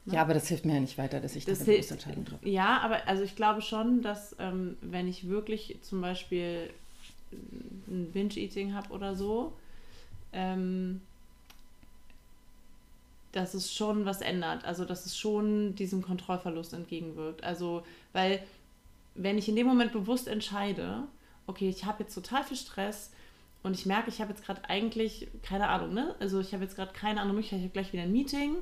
Ne? Ja, aber das hilft mir ja nicht weiter, dass ich da Das eine bewusste Entscheidung treffe. ja, aber also ich glaube schon, dass ähm, wenn ich wirklich zum Beispiel ein Binge-Eating habe oder so, ähm, dass es schon was ändert. Also dass es schon diesem Kontrollverlust entgegenwirkt. Also, weil wenn ich in dem Moment bewusst entscheide, okay, ich habe jetzt total viel Stress und ich merke, ich habe jetzt gerade eigentlich, keine Ahnung, ne? Also ich habe jetzt gerade keine andere Möglichkeit, ich habe gleich wieder ein Meeting.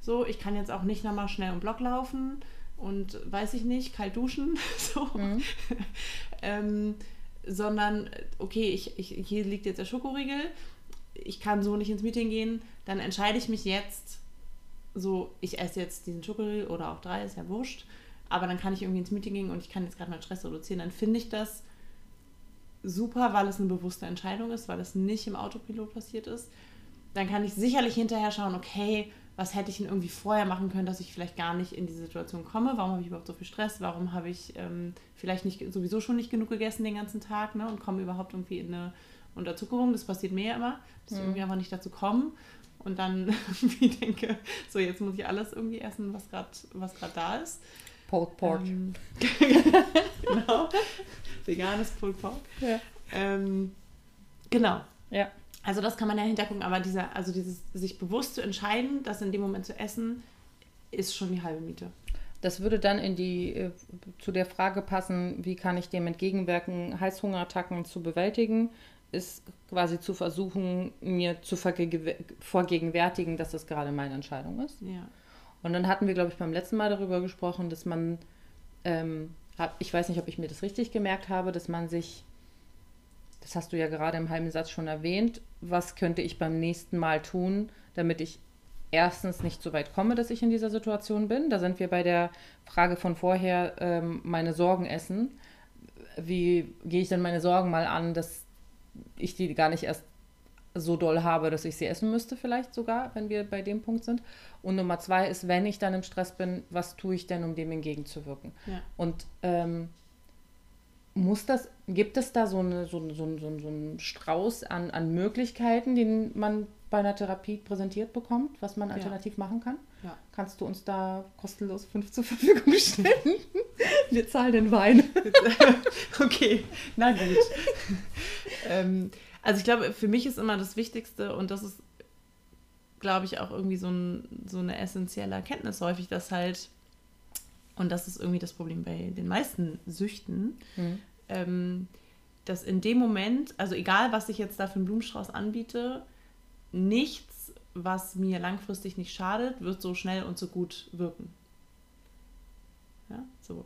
So, ich kann jetzt auch nicht nochmal schnell im Block laufen und weiß ich nicht, kalt duschen. [laughs] So. Mhm. [laughs] ähm, sondern, okay, ich, ich, hier liegt jetzt der Schokoriegel, ich kann so nicht ins Meeting gehen, dann entscheide ich mich jetzt, so, ich esse jetzt diesen Schokoriegel oder auch drei, ist ja wurscht, aber dann kann ich irgendwie ins Meeting gehen und ich kann jetzt gerade meinen Stress reduzieren, dann finde ich das super, weil es eine bewusste Entscheidung ist, weil es nicht im Autopilot passiert ist. Dann kann ich sicherlich hinterher schauen, okay, was hätte ich denn irgendwie vorher machen können, dass ich vielleicht gar nicht in diese Situation komme? Warum habe ich überhaupt so viel Stress? Warum habe ich ähm, vielleicht nicht, sowieso schon nicht genug gegessen den ganzen Tag ne, und komme überhaupt irgendwie in eine Unterzuckerung? Das passiert mir ja immer, dass ich Mhm. irgendwie einfach nicht dazu komme und dann [laughs] irgendwie denke, so jetzt muss ich alles irgendwie essen, was gerade was grad da ist. Pork, Pork. Ähm, [laughs] genau. Veganes Pulled Pork. Ja. Ähm, genau. ja. Also das kann man ja hintergucken, aber dieser, also dieses sich bewusst zu entscheiden, das in dem Moment zu essen, ist schon die halbe Miete. Das würde dann in die, äh, zu der Frage passen, wie kann ich dem entgegenwirken, Heißhungerattacken zu bewältigen, ist quasi zu versuchen, mir zu verge- vergegenwärtigen, dass das gerade meine Entscheidung ist. Ja. Und dann hatten wir, glaube ich, beim letzten Mal darüber gesprochen, dass man, ähm, hab, ich weiß nicht, ob ich mir das richtig gemerkt habe, dass man sich, das hast du ja gerade im halben Satz schon erwähnt, was könnte ich beim nächsten Mal tun, damit ich erstens nicht so weit komme, dass ich in dieser Situation bin. Da sind wir bei der Frage von vorher, ähm, meine Sorgen essen. Wie gehe ich denn meine Sorgen mal an, dass ich die gar nicht erst so doll habe, dass ich sie essen müsste, vielleicht sogar, wenn wir bei dem Punkt sind. Und Nummer zwei ist, wenn ich dann im Stress bin, was tue ich denn, um dem entgegenzuwirken? Ja. Und ähm, muss das, gibt es da so, eine, so, so, so, so einen Strauß an, an Möglichkeiten, den man bei einer Therapie präsentiert bekommt, was man Ja. alternativ machen kann. Ja. Kannst du uns da kostenlos fünf zur Verfügung stellen? [laughs] Wir zahlen den Wein. [laughs] okay, na gut. [laughs] ähm, also ich glaube, für mich ist immer das Wichtigste und das ist, glaube ich, auch irgendwie so, ein, so eine essentielle Erkenntnis häufig, dass halt, und das ist irgendwie das Problem bei den meisten Süchten, ähm, dass in dem Moment, also egal was ich jetzt da für einen Blumenstrauß anbiete, nichts, was mir langfristig nicht schadet, wird so schnell und so gut wirken. Ja, so.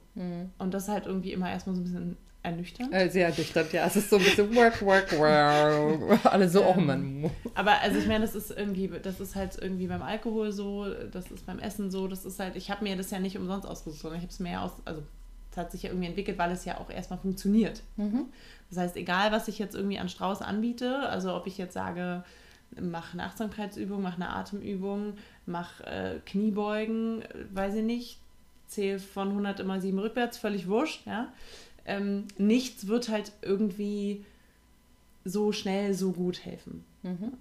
Und das ist halt irgendwie immer erstmal so ein bisschen ernüchternd. Äh, Sehr ernüchternd, ja. Es ist so ein bisschen work, work, work. [laughs] Alle so, oh Ähm, Mann. Aber also ich meine, das ist irgendwie, das ist halt irgendwie beim Alkohol so, das ist beim Essen so, das ist halt, ich habe mir das ja nicht umsonst ausgesucht, sondern ich habe es mir ja aus, also es hat sich ja irgendwie entwickelt, weil es ja auch erstmal funktioniert. Mhm. Das heißt, egal was ich jetzt irgendwie an Strauß anbiete, also ob ich jetzt sage, mach eine Achtsamkeitsübung, mach eine Atemübung, mach äh, Kniebeugen, äh, weiß ich nicht, zähl von 100 immer 7 rückwärts, völlig wurscht, ja. Ähm, nichts wird halt irgendwie so schnell, so gut helfen. Mhm.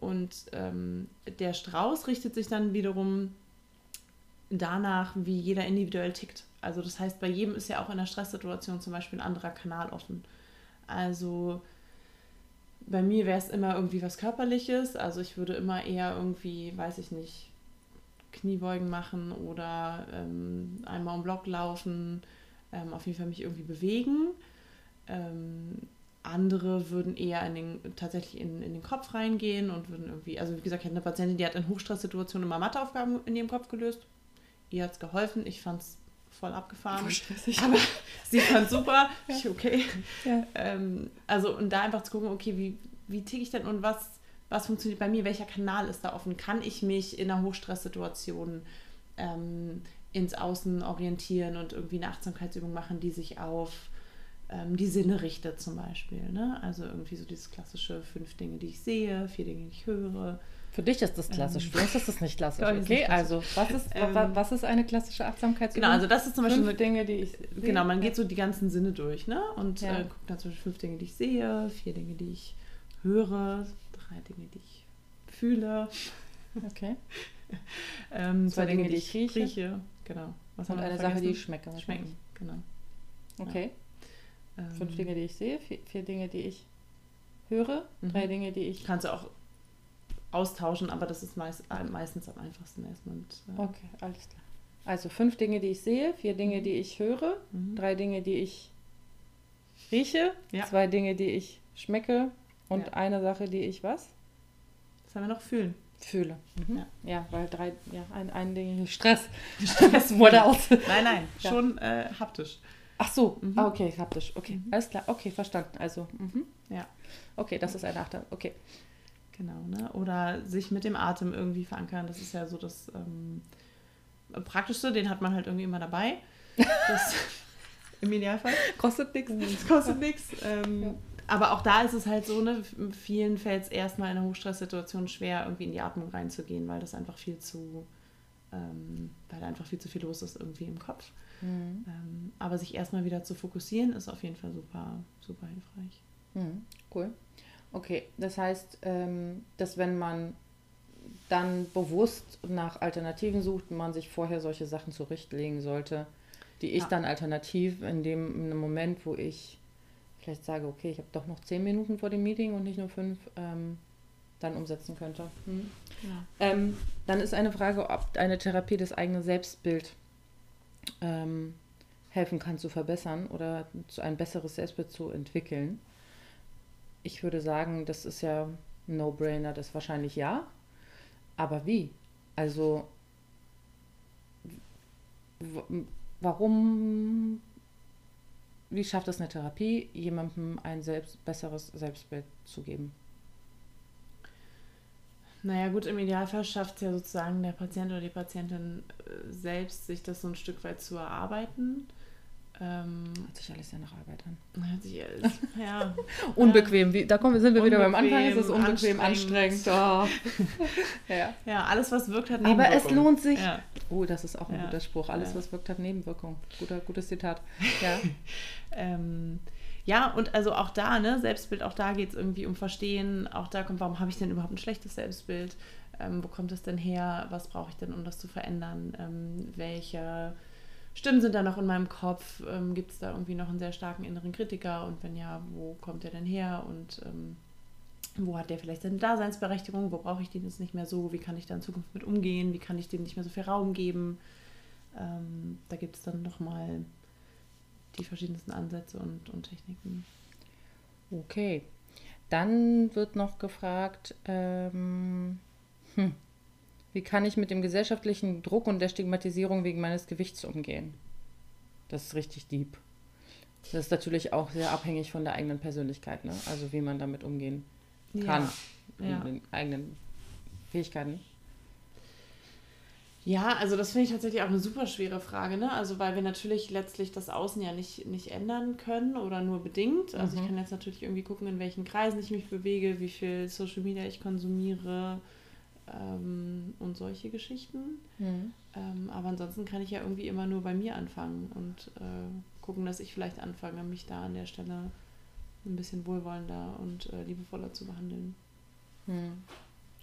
Und ähm, der Strauß richtet sich dann wiederum danach, wie jeder individuell tickt. Also das heißt, bei jedem ist ja auch in der Stresssituation zum Beispiel ein anderer Kanal offen. Also bei mir wäre es immer irgendwie was Körperliches. Also ich würde immer eher irgendwie, weiß ich nicht, Kniebeugen machen oder ähm, einmal um Block laufen, ähm, auf jeden Fall mich irgendwie bewegen. Ähm, andere würden eher in den, tatsächlich in, in den Kopf reingehen und würden irgendwie, also wie gesagt, ich hatte eine Patientin, die hat in Hochstresssituationen immer Matheaufgaben in ihrem Kopf gelöst. Ihr hat es geholfen, ich fand es voll abgefahren. Aber [laughs] sie fand super. Ich, okay. Ja. Ähm, also und da einfach zu gucken, okay, wie, wie ticke ich denn und was, was funktioniert bei mir, welcher Kanal ist da offen? Kann ich mich in einer Hochstresssituation ähm, ins Außen orientieren und irgendwie eine Achtsamkeitsübung machen, die sich auf ähm, die Sinne richtet zum Beispiel. Ne? Also irgendwie so dieses klassische fünf Dinge, die ich sehe, vier Dinge, die ich höre. Für dich ist das klassisch, Ähm. für uns ist das nicht klassisch. [laughs] Okay, nicht klassisch. also was ist, Ähm. wa- was ist eine klassische Achtsamkeitsübung? Genau, also das ist zum Beispiel Fünf Dinge, die ich Genau, man geht so die ganzen Sinne durch, ne? Und Ja. äh, guckt dann zum Beispiel fünf Dinge, die ich sehe, vier Dinge, die ich höre, drei Dinge, die ich fühle, Okay. [laughs] ähm, zwei, Dinge, die ich rieche. rieche. Genau. Was Und haben wir eine noch Sache, die ich vergessen? schmecke. schmecken. Genau. Okay. Ähm, Fünf Dinge, die ich sehe, vier, vier Dinge, die ich höre, Mhm. drei Dinge, die ich. Kannst du auch austauschen, aber das ist meist, äh, meistens am einfachsten erstmal mit. Äh, Okay, alles klar. Also fünf Dinge, die ich sehe, vier Dinge, die ich höre, mhm. drei Dinge, die ich rieche, Ja. zwei Dinge, die ich schmecke und Ja. eine Sache, die ich was? Was haben wir noch? Fühlen. Fühle. Mhm. Ja. Ja. weil drei, ja, ein, ein Ding, [laughs] Stress. Stress [laughs] wurde aus. Nein, nein, Ja. schon äh, haptisch. Ach so, Mhm. ah, okay, haptisch. Okay, Mhm. alles klar. Okay, verstanden. Also, mhm. Ja. okay, das ist ein Achter. Okay. Genau, ne? Oder sich mit dem Atem irgendwie verankern. Das ist ja so das ähm, Praktischste, den hat man halt irgendwie immer dabei. [laughs] Das, Im Idealfall. Kostet nichts. Das kostet nichts. Ähm, Ja. Aber auch da ist es halt so, ne, vielen fällt es erstmal in einer Hochstresssituation schwer, irgendwie in die Atmung reinzugehen, weil das einfach viel zu, ähm, weil da einfach viel zu viel los ist irgendwie im Kopf. Mhm. Ähm, aber sich erstmal wieder zu fokussieren, ist auf jeden Fall super, super hilfreich. Mhm. Cool. Okay, das heißt, ähm, dass wenn man dann bewusst nach Alternativen sucht, man sich vorher solche Sachen zurechtlegen sollte, die ich Ja. dann alternativ in dem in einem Moment, wo ich vielleicht sage, okay, ich habe doch noch zehn Minuten vor dem Meeting und nicht nur fünf, ähm, dann umsetzen könnte. Mhm. Ja. Ähm, dann ist eine Frage, ob eine Therapie das eigene Selbstbild ähm, helfen kann zu verbessern oder zu ein besseres Selbstbild zu entwickeln. Ich würde sagen, das ist ja ein No-Brainer, das wahrscheinlich ja. Aber wie? Also, warum, wie schafft es eine Therapie, jemandem ein selbst, besseres Selbstbild zu geben? Naja, gut, im Idealfall schafft es ja sozusagen der Patient oder die Patientin äh, selbst, sich das so ein Stück weit zu erarbeiten. Ähm, Hört sich alles sehr nach Arbeit an. hört sich alles, [laughs] ja. Unbequem, wie, da kommen, sind wir wieder beim Anfang, es ist Unbequem, unbequem, anstrengend. Oh. [laughs] ja. Ja, alles, was wirkt, hat Aber es lohnt sich. Ja. Oh, das ist auch ein Ja. guter Spruch. Alles, was wirkt, hat Nebenwirkung. Guter, gutes Zitat. [laughs] Ja. Ähm, Ja, und also auch da, ne, Selbstbild, auch da geht es irgendwie um Verstehen. Auch da kommt, warum habe ich denn überhaupt ein schlechtes Selbstbild? Ähm, wo kommt es denn her? Was brauche ich denn, um das zu verändern? Ähm, welche Stimmen sind da noch in meinem Kopf? Ähm, Gibt es da irgendwie noch einen sehr starken inneren Kritiker? Und wenn ja, wo kommt der denn her? Und ähm, wo hat der vielleicht seine Daseinsberechtigung? Wo brauche ich den jetzt nicht mehr so? Wie kann ich da in Zukunft mit umgehen? Wie kann ich dem nicht mehr so viel Raum geben? Ähm, da gibt es dann nochmal die verschiedensten Ansätze und, und Techniken. Okay. Dann wird noch gefragt, ähm, hm, wie kann ich mit dem gesellschaftlichen Druck und der Stigmatisierung wegen meines Gewichts umgehen? Das ist richtig deep. Das ist natürlich auch sehr abhängig von der eigenen Persönlichkeit, ne? also wie man damit umgehen kann, Ja, ja. den eigenen Fähigkeiten. Ja, also das finde ich tatsächlich auch eine super schwere Frage, ne? Also weil wir natürlich letztlich das Außen ja nicht, nicht ändern können oder nur bedingt. Also Mhm. ich kann jetzt natürlich irgendwie gucken, in welchen Kreisen ich mich bewege, wie viel Social Media ich konsumiere ähm, und solche Geschichten. Ähm, aber ansonsten kann ich ja irgendwie immer nur bei mir anfangen und äh, gucken, dass ich vielleicht anfange, mich da an der Stelle ein bisschen wohlwollender und äh, liebevoller zu behandeln. Hm.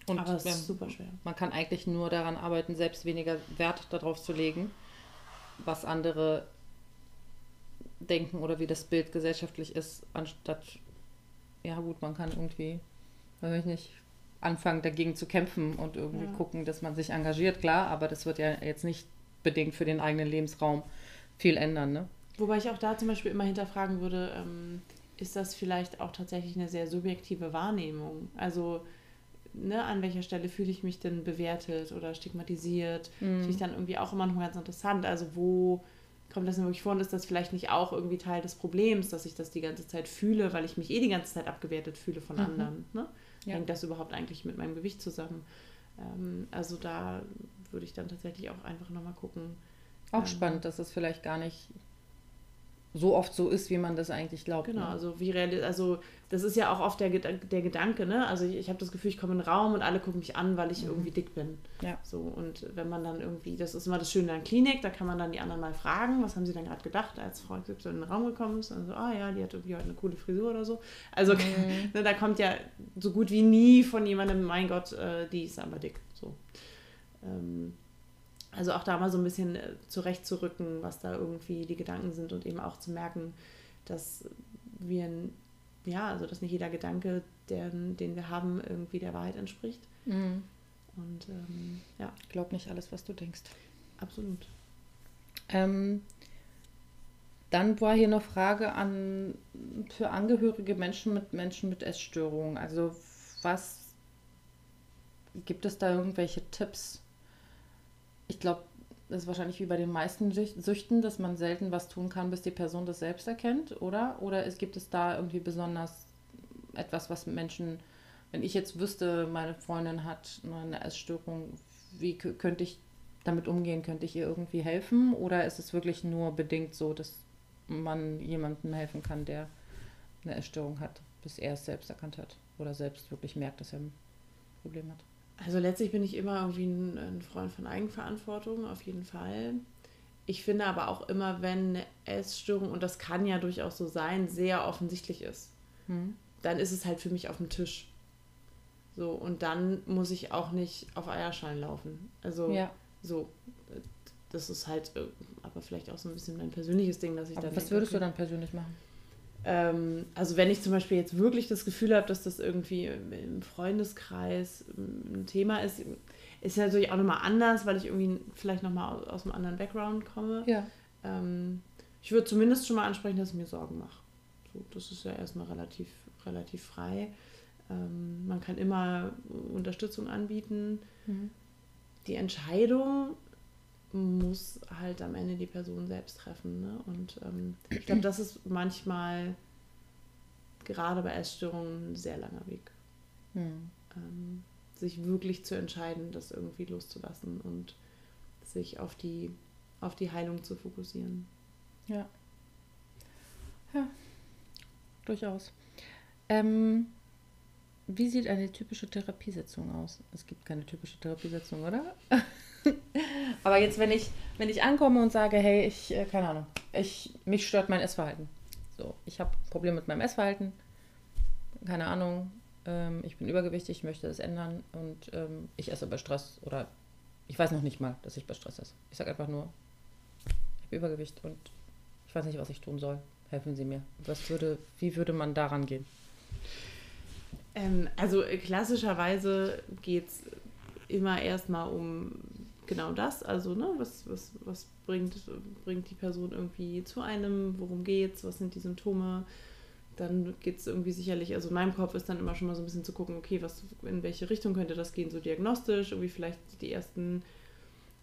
Und aber es ist super schwer. man kann eigentlich nur daran arbeiten, selbst weniger Wert darauf zu legen, was andere denken oder wie das Bild gesellschaftlich ist, anstatt, ja gut, man kann irgendwie, weiß ich nicht, anfangen dagegen zu kämpfen und irgendwie Ja. gucken, dass man sich engagiert, klar, aber das wird ja jetzt nicht bedingt für den eigenen Lebensraum viel ändern, ne? Wobei ich auch da zum Beispiel immer hinterfragen würde, ähm, ist das vielleicht auch tatsächlich eine sehr subjektive Wahrnehmung? Also, ne, an welcher Stelle fühle ich mich denn bewertet oder stigmatisiert? Finde ich dann irgendwie auch immer noch ganz interessant. Also, wo kommt das denn wirklich vor und ist das vielleicht nicht auch irgendwie Teil des Problems, dass ich das die ganze Zeit fühle, weil ich mich eh die ganze Zeit abgewertet fühle von Mhm. anderen? Ne? Ja. Hängt das überhaupt eigentlich mit meinem Gewicht zusammen? Ähm, also, da würde ich dann tatsächlich auch einfach nochmal gucken. Auch Ähm, spannend, dass es vielleicht gar nicht so oft so ist, wie man das eigentlich glaubt. Genau, ne? also wie real, also das ist ja auch oft der, der Gedanke, ne? Also ich, ich habe das Gefühl, ich komme in den Raum und alle gucken mich an, weil ich Mhm. irgendwie dick bin. Ja. So, und wenn man dann irgendwie, das ist immer das Schöne an der Klinik, da kann man dann die anderen mal fragen, was haben sie dann gerade gedacht, als Frau XY in den Raum gekommen ist. Und so, ah ja, die hat irgendwie heute eine coole Frisur oder so. Also Mhm. [laughs] ne, da kommt ja so gut wie nie von jemandem, mein Gott, äh, die ist aber dick. So. Ähm, also auch da mal so ein bisschen äh, zurechtzurücken, was da irgendwie die Gedanken sind und eben auch zu merken, dass wir, ja, also dass nicht jeder Gedanke, der, den wir haben, irgendwie der Wahrheit entspricht. Mhm. Und ähm, ja, Glaub nicht alles, was du denkst. absolut. Ähm, dann war hier noch Frage an für angehörige Menschen mit Menschen mit Essstörungen. Also was gibt es da irgendwelche Tipps? Ich glaube, das ist wahrscheinlich wie bei den meisten Süch- Süchten, dass man selten was tun kann, bis die Person das selbst erkennt, oder? Oder es gibt es da irgendwie besonders etwas, was Menschen, wenn ich jetzt wüsste, meine Freundin hat eine Essstörung, wie kö- könnte ich damit umgehen? Könnte ich ihr irgendwie helfen? Oder ist es wirklich nur bedingt so, dass man jemandem helfen kann, der eine Essstörung hat, bis er es selbst erkannt hat oder selbst wirklich merkt, dass er ein Problem hat? Also letztlich bin ich immer irgendwie ein, ein Freund von Eigenverantwortung, auf jeden Fall. Ich finde aber auch immer, wenn eine Essstörung, und das kann ja durchaus so sein, sehr offensichtlich ist, Hm? dann ist es halt für mich auf dem Tisch. So, und dann muss ich auch nicht auf Eierschalen laufen. Also Ja, so, das ist halt, äh, aber vielleicht auch so ein bisschen mein persönliches Ding, dass ich aber dann was denke, würdest du okay, dann persönlich machen? Ähm, also wenn ich zum Beispiel jetzt wirklich das Gefühl habe, dass das irgendwie im Freundeskreis ein Thema ist, ist ja natürlich auch nochmal anders, weil ich irgendwie vielleicht nochmal aus, aus einem anderen Background komme. Ja. Ähm, ich würde zumindest schon mal ansprechen, dass ich mir Sorgen mache. So, das ist ja erstmal relativ, relativ frei. Ähm, man kann immer Unterstützung anbieten. Mhm. Die Entscheidung muss halt am Ende die Person selbst treffen. Ne? Und ähm, ich glaube, das ist manchmal gerade bei Essstörungen ein sehr langer Weg. Hm. Ähm, sich wirklich zu entscheiden, das irgendwie loszulassen und sich auf die, auf die Heilung zu fokussieren. Ja. Ja, durchaus. Ähm, wie sieht eine typische Therapiesitzung aus? Es gibt keine typische Therapiesitzung, oder? [laughs] Aber jetzt, wenn ich, wenn ich ankomme und sage, hey, ich, äh, keine Ahnung, ich, mich stört mein Essverhalten. So, ich habe ein Problem mit meinem Essverhalten. Keine Ahnung. Ähm, ich bin übergewichtig, ich möchte das ändern und ähm, ich esse bei Stress oder ich weiß noch nicht mal, dass ich bei Stress esse. Ich sage einfach nur, ich habe Übergewicht und ich weiß nicht, was ich tun soll. Helfen Sie mir. Was würde, wie würde man daran gehen? Ähm, also klassischerweise geht es immer erstmal um genau das. Also, ne, was, was, was bringt, bringt die Person irgendwie zu einem, worum geht's, was sind die Symptome? Dann geht es irgendwie sicherlich, also in meinem Kopf ist dann immer schon mal so ein bisschen zu gucken, okay, was, in welche Richtung könnte das gehen, so diagnostisch, irgendwie vielleicht die ersten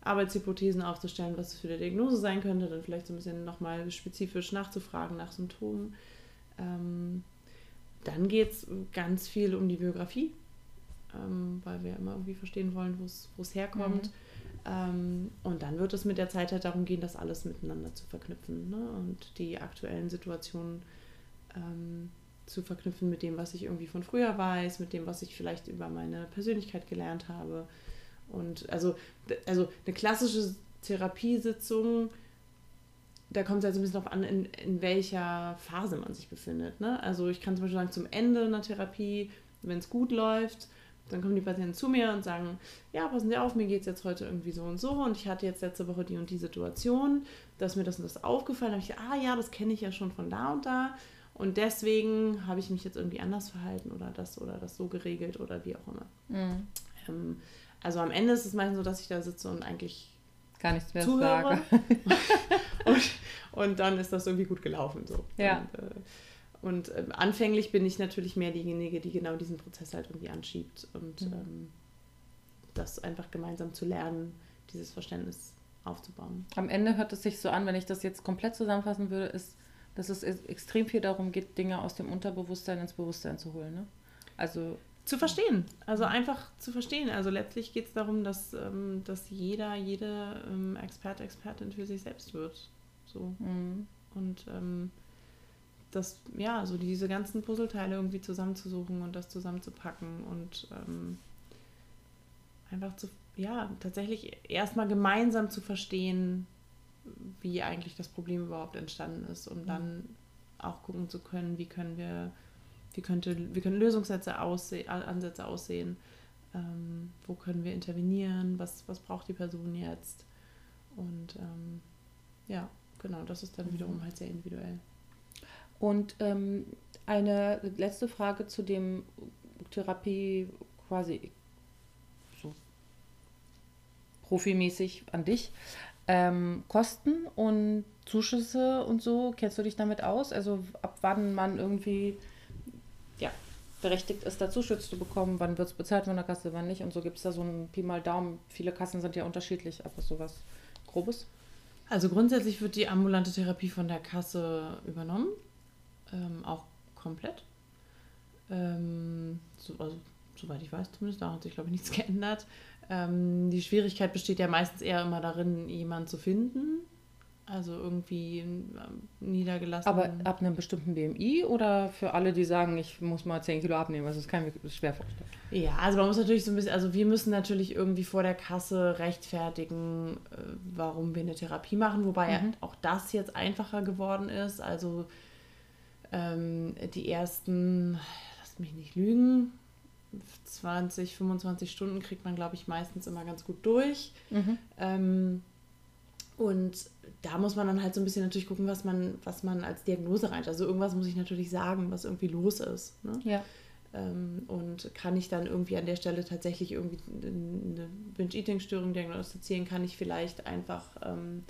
Arbeitshypothesen aufzustellen, was es für eine Diagnose sein könnte, dann vielleicht so ein bisschen nochmal spezifisch nachzufragen nach Symptomen. Ähm, dann geht es ganz viel um die Biografie, ähm, weil wir immer irgendwie verstehen wollen, wo es herkommt. Mhm. Ähm, und dann wird es mit der Zeit halt darum gehen, das alles miteinander zu verknüpfen ne? und die aktuellen Situationen ähm, zu verknüpfen mit dem, was ich irgendwie von früher weiß, mit dem, was ich vielleicht über meine Persönlichkeit gelernt habe. Und also, also eine klassische Therapiesitzung, da kommt es halt so ein bisschen darauf an, in, in welcher Phase man sich befindet. Ne? Also ich kann zum Beispiel sagen, zum Ende einer Therapie, wenn es gut läuft, dann kommen die Patienten zu mir und sagen, ja, passen Sie auf, mir geht es jetzt heute irgendwie so und so und ich hatte jetzt letzte Woche die und die Situation, dass mir das und das aufgefallen. Da habe ich gesagt, ah ja, das kenne ich ja schon von da und da und deswegen habe ich mich jetzt irgendwie anders verhalten oder das oder das so geregelt oder wie auch immer. Mhm. Ähm, also am Ende ist es meistens so, dass ich da sitze und eigentlich gar nichts mehr zuhöre. sage. [laughs] und, und, dann ist das irgendwie gut gelaufen. So. Ja. Und, äh, und äh, anfänglich bin ich natürlich mehr diejenige, die genau diesen Prozess halt irgendwie anschiebt und mhm. ähm, das einfach gemeinsam zu lernen, dieses Verständnis aufzubauen. Am Ende hört es sich so an, wenn ich das jetzt komplett zusammenfassen würde, ist, dass es extrem viel darum geht, Dinge aus dem Unterbewusstsein ins Bewusstsein zu holen. Ne? Also zu verstehen. Also einfach zu verstehen. Also letztlich geht es darum, dass, ähm, dass jeder, jede ähm, Experte, Expertin für sich selbst wird. So. Mhm. Und ähm, das, ja, so diese ganzen Puzzleteile irgendwie zusammenzusuchen und das zusammenzupacken und ähm, einfach zu, ja, tatsächlich erstmal gemeinsam zu verstehen, wie eigentlich das Problem überhaupt entstanden ist, um dann auch gucken zu können, wie können wir, wie könnte, wie können Lösungssätze aussehen, Ansätze aussehen, ähm, wo können wir intervenieren, was, was braucht die Person jetzt. Und ähm, ja, genau, das ist dann mhm. wiederum halt sehr individuell. Und ähm, eine letzte Frage zu dem Therapie quasi so profimäßig an dich. Ähm, Kosten und Zuschüsse und so, kennst du dich damit aus? Also ab wann man irgendwie ja, berechtigt ist, da Zuschüsse zu bekommen, wann wird es bezahlt von der Kasse, wann nicht und so gibt es da so ein Pi mal Daumen. Viele Kassen sind ja unterschiedlich, aber sowas Grobes. Also grundsätzlich wird die ambulante Therapie von der Kasse übernommen ähm, auch komplett. Ähm, so, also, soweit ich weiß zumindest, da hat sich, glaube ich, nichts [laughs] geändert. Ähm, die Schwierigkeit besteht ja meistens eher immer darin, jemanden zu finden. Also irgendwie ähm, niedergelassen. Aber ab einem bestimmten BMI oder für alle, die sagen, ich muss mal 10 Kilo abnehmen? Also das kann ich mir schwer vorstellen. Ja, also man muss natürlich so ein bisschen, also wir müssen natürlich irgendwie vor der Kasse rechtfertigen, äh, warum wir eine Therapie machen, wobei mhm. auch das jetzt einfacher geworden ist. Also ähm, die ersten, lass mich nicht lügen, 20, 25 Stunden kriegt man, glaube ich, meistens immer ganz gut durch. Mhm. Ähm, und da muss man dann halt so ein bisschen natürlich gucken, was man, was man als Diagnose rein. Also irgendwas muss ich natürlich sagen, was irgendwie los ist. Ne? Ja. Ähm, und kann ich dann irgendwie an der Stelle tatsächlich irgendwie eine Binge-Eating-Störung diagnostizieren? Kann ich vielleicht einfach ähm,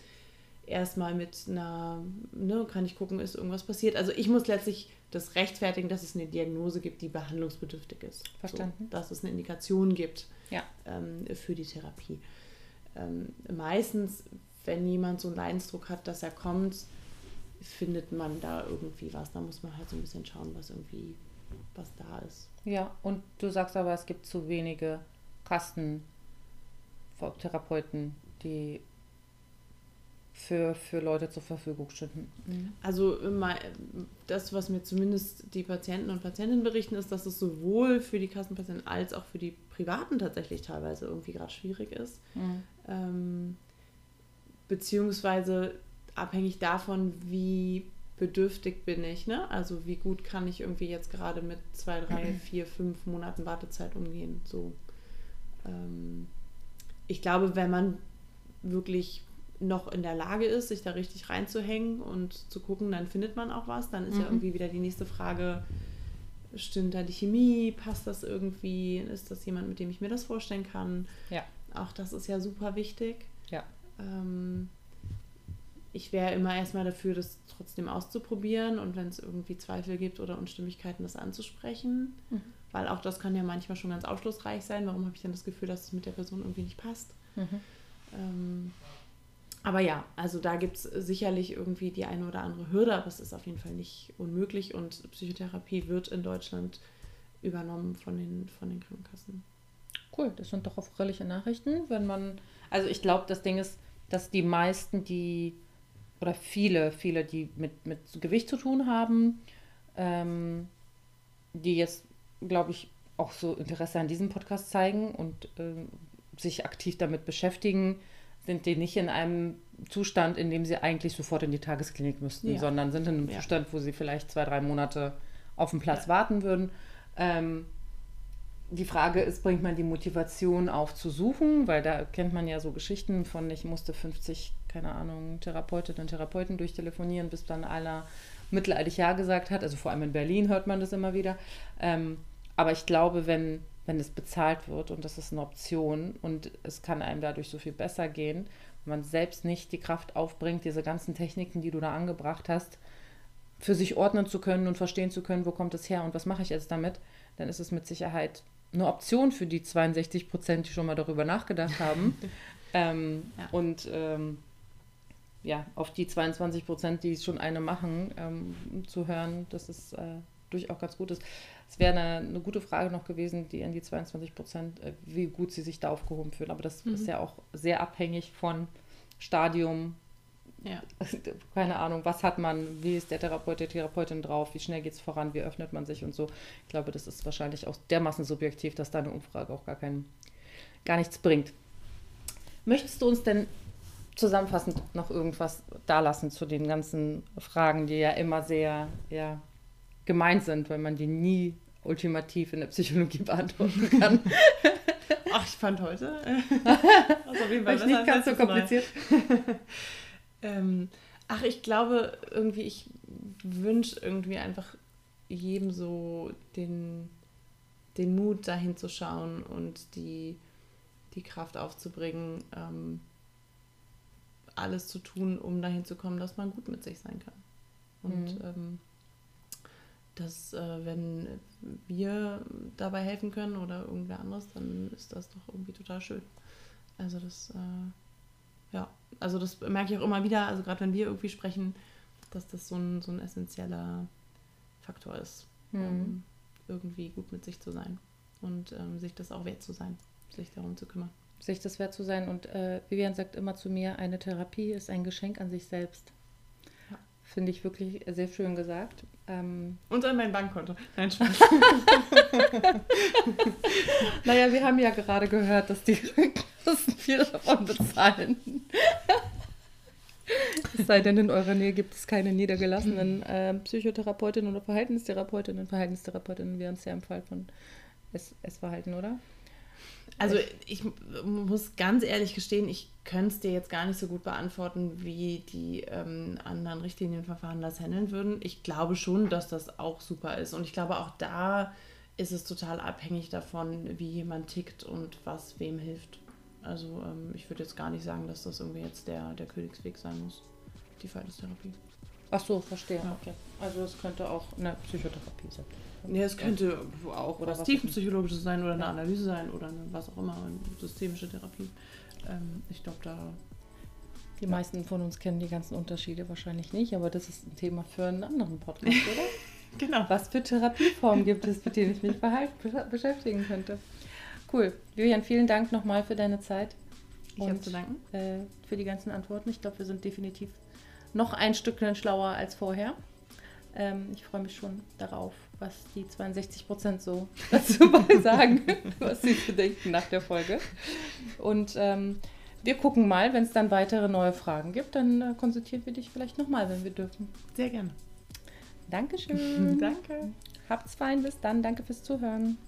erstmal mit einer, ne, kann ich gucken, ist irgendwas passiert. Also ich muss letztlich das rechtfertigen, dass es eine Diagnose gibt, die behandlungsbedürftig ist. Verstanden. So, dass es eine Indikation gibt ja. ähm, für die Therapie. Ähm, meistens, wenn jemand so einen Leidensdruck hat, dass er kommt, findet man da irgendwie was. Da muss man halt so ein bisschen schauen, was irgendwie, was da ist. Ja, und du sagst aber, es gibt zu wenige Kastentherapeuten, die für, für Leute zur Verfügung stünden. Mhm. Also das, was mir zumindest die Patienten und Patientinnen berichten, ist, dass es sowohl für die Kassenpatienten als auch für die Privaten tatsächlich teilweise irgendwie gerade schwierig ist. Mhm. Ähm, beziehungsweise abhängig davon, wie bedürftig bin ich, ne? Also wie gut kann ich irgendwie jetzt gerade mit zwei, drei, [clears throat] vier, fünf Monaten Wartezeit umgehen? So. Ähm, ich glaube, wenn man wirklich noch in der Lage ist, sich da richtig reinzuhängen und zu gucken, dann findet man auch was. Dann ist mhm. ja irgendwie wieder die nächste Frage, stimmt da die Chemie? Passt das irgendwie? Ist das jemand, mit dem ich mir das vorstellen kann? Ja. Auch das ist ja super wichtig. Ja. Ähm, ich wäre immer erstmal dafür, das trotzdem auszuprobieren und wenn es irgendwie Zweifel gibt oder Unstimmigkeiten, das anzusprechen. Mhm. Weil auch das kann ja manchmal schon ganz aufschlussreich sein. Warum habe ich dann das Gefühl, dass es mit der Person irgendwie nicht passt? Mhm. Ähm, aber ja, also da gibt es sicherlich irgendwie die eine oder andere Hürde, aber es ist auf jeden Fall nicht unmöglich und Psychotherapie wird in Deutschland übernommen von den, von den Krankenkassen. Cool, das sind doch erfreuliche Nachrichten, wenn man, also ich glaube, das Ding ist, dass die meisten, die, oder viele, viele, die mit, mit Gewicht zu tun haben, ähm, die jetzt, glaube ich, auch so Interesse an diesem Podcast zeigen und äh, sich aktiv damit beschäftigen, sind die nicht in einem Zustand, in dem sie eigentlich sofort in die Tagesklinik müssten, ja. sondern sind in einem ja. Zustand, wo sie vielleicht zwei, drei Monate auf dem Platz ja. warten würden. Ähm, die Frage ist, bringt man die Motivation auf zu suchen, weil da kennt man ja so Geschichten von, ich musste 50, keine Ahnung, Therapeutinnen und Therapeuten durchtelefonieren, bis dann einer mittelalterlich Ja gesagt hat. Also vor allem in Berlin hört man das immer wieder. Ähm, aber ich glaube, wenn wenn es bezahlt wird und das ist eine Option und es kann einem dadurch so viel besser gehen, wenn man selbst nicht die Kraft aufbringt, diese ganzen Techniken, die du da angebracht hast, für sich ordnen zu können und verstehen zu können, wo kommt es her und was mache ich jetzt damit, dann ist es mit Sicherheit eine Option für die 62 Prozent, die schon mal darüber nachgedacht haben. [laughs] ähm, ja. Und ähm, ja, auf die 22 Prozent, die schon eine machen, ähm, zu hören, dass es äh, durchaus ganz gut ist. Es wäre eine, eine, gute Frage noch gewesen, die an die 22 Prozent, äh, wie gut sie sich da aufgehoben fühlen. Aber das mhm. ist ja auch sehr abhängig von Stadium. Ja. [laughs] Keine Ahnung, was hat man, wie ist der Therapeut, der Therapeutin drauf, wie schnell geht es voran, wie öffnet man sich und so. Ich glaube, das ist wahrscheinlich auch dermaßen subjektiv, dass da eine Umfrage auch gar, kein, gar nichts bringt. Möchtest du uns denn zusammenfassend noch irgendwas dalassen zu den ganzen Fragen, die ja immer sehr ja, gemeint sind, weil man die nie ultimativ in der Psychologie [laughs] beantworten kann. Ach, ich fand heute. [laughs] also auf jeden Fall nicht ganz so kompliziert. [laughs] ähm, ach, ich glaube irgendwie, ich wünsche irgendwie einfach jedem so den, den Mut, dahin zu schauen und die, die Kraft aufzubringen, ähm, alles zu tun, um dahin zu kommen, dass man gut mit sich sein kann. Und mhm. ähm, dass äh, wenn wir dabei helfen können oder irgendwer anderes, dann ist das doch irgendwie total schön. Also das, äh, ja, also das merke ich auch immer wieder, also gerade wenn wir irgendwie sprechen, dass das so ein, so ein essentieller Faktor ist, mhm. ähm, irgendwie gut mit sich zu sein und ähm, sich das auch wert zu sein, sich darum zu kümmern. Sich das wert zu sein und äh, Vivian sagt immer zu mir, eine Therapie ist ein Geschenk an sich selbst. Finde ich wirklich sehr schön gesagt. Ähm und an mein Bankkonto. Nein, Spaß. [laughs] [laughs] naja, wir haben ja gerade gehört, dass die Krankenkassen viel davon bezahlen. es sei denn, in eurer Nähe gibt es keine niedergelassenen äh, Psychotherapeutinnen oder Verhaltenstherapeutinnen. Verhaltenstherapeutinnen wären es ja im Fall von Essverhalten, oder? Also ich muss ganz ehrlich gestehen, ich könnte es dir jetzt gar nicht so gut beantworten, wie die ähm, anderen Richtlinienverfahren das handeln würden. Ich glaube schon, dass das auch super ist. Und ich glaube, auch da ist es total abhängig davon, wie jemand tickt und was wem hilft. Also ähm, ich würde jetzt gar nicht sagen, dass das irgendwie jetzt der, der Königsweg sein muss, die Verhaltenstherapie. Ach so, verstehe. Ja. Okay. Also es könnte auch eine Psychotherapie sein. Ja, es könnte auch oder was tiefenpsychologisches sein oder eine Analyse sein oder eine, was auch immer, eine systemische Therapie. Ähm, ich glaube, da. Die meisten von uns kennen die ganzen Unterschiede wahrscheinlich nicht, aber das ist ein Thema für einen anderen Podcast, oder? [laughs] genau. Was für Therapieformen gibt es, mit denen ich mich beschäftigen könnte? Cool. Julian, vielen Dank nochmal für deine Zeit. Ich habe zu danken. Äh, für die ganzen Antworten. Ich glaube, wir sind definitiv noch ein Stückchen schlauer als vorher. Ähm, ich freue mich schon darauf, was die 62 Prozent so [laughs] dazu sagen, was sie bedenken nach der Folge. Und ähm, wir gucken mal, wenn es dann weitere neue Fragen gibt, dann äh, konsultieren wir dich vielleicht nochmal, wenn wir dürfen. Sehr gerne. Dankeschön. [laughs] Danke. Habt's fein, bis dann. Danke fürs Zuhören.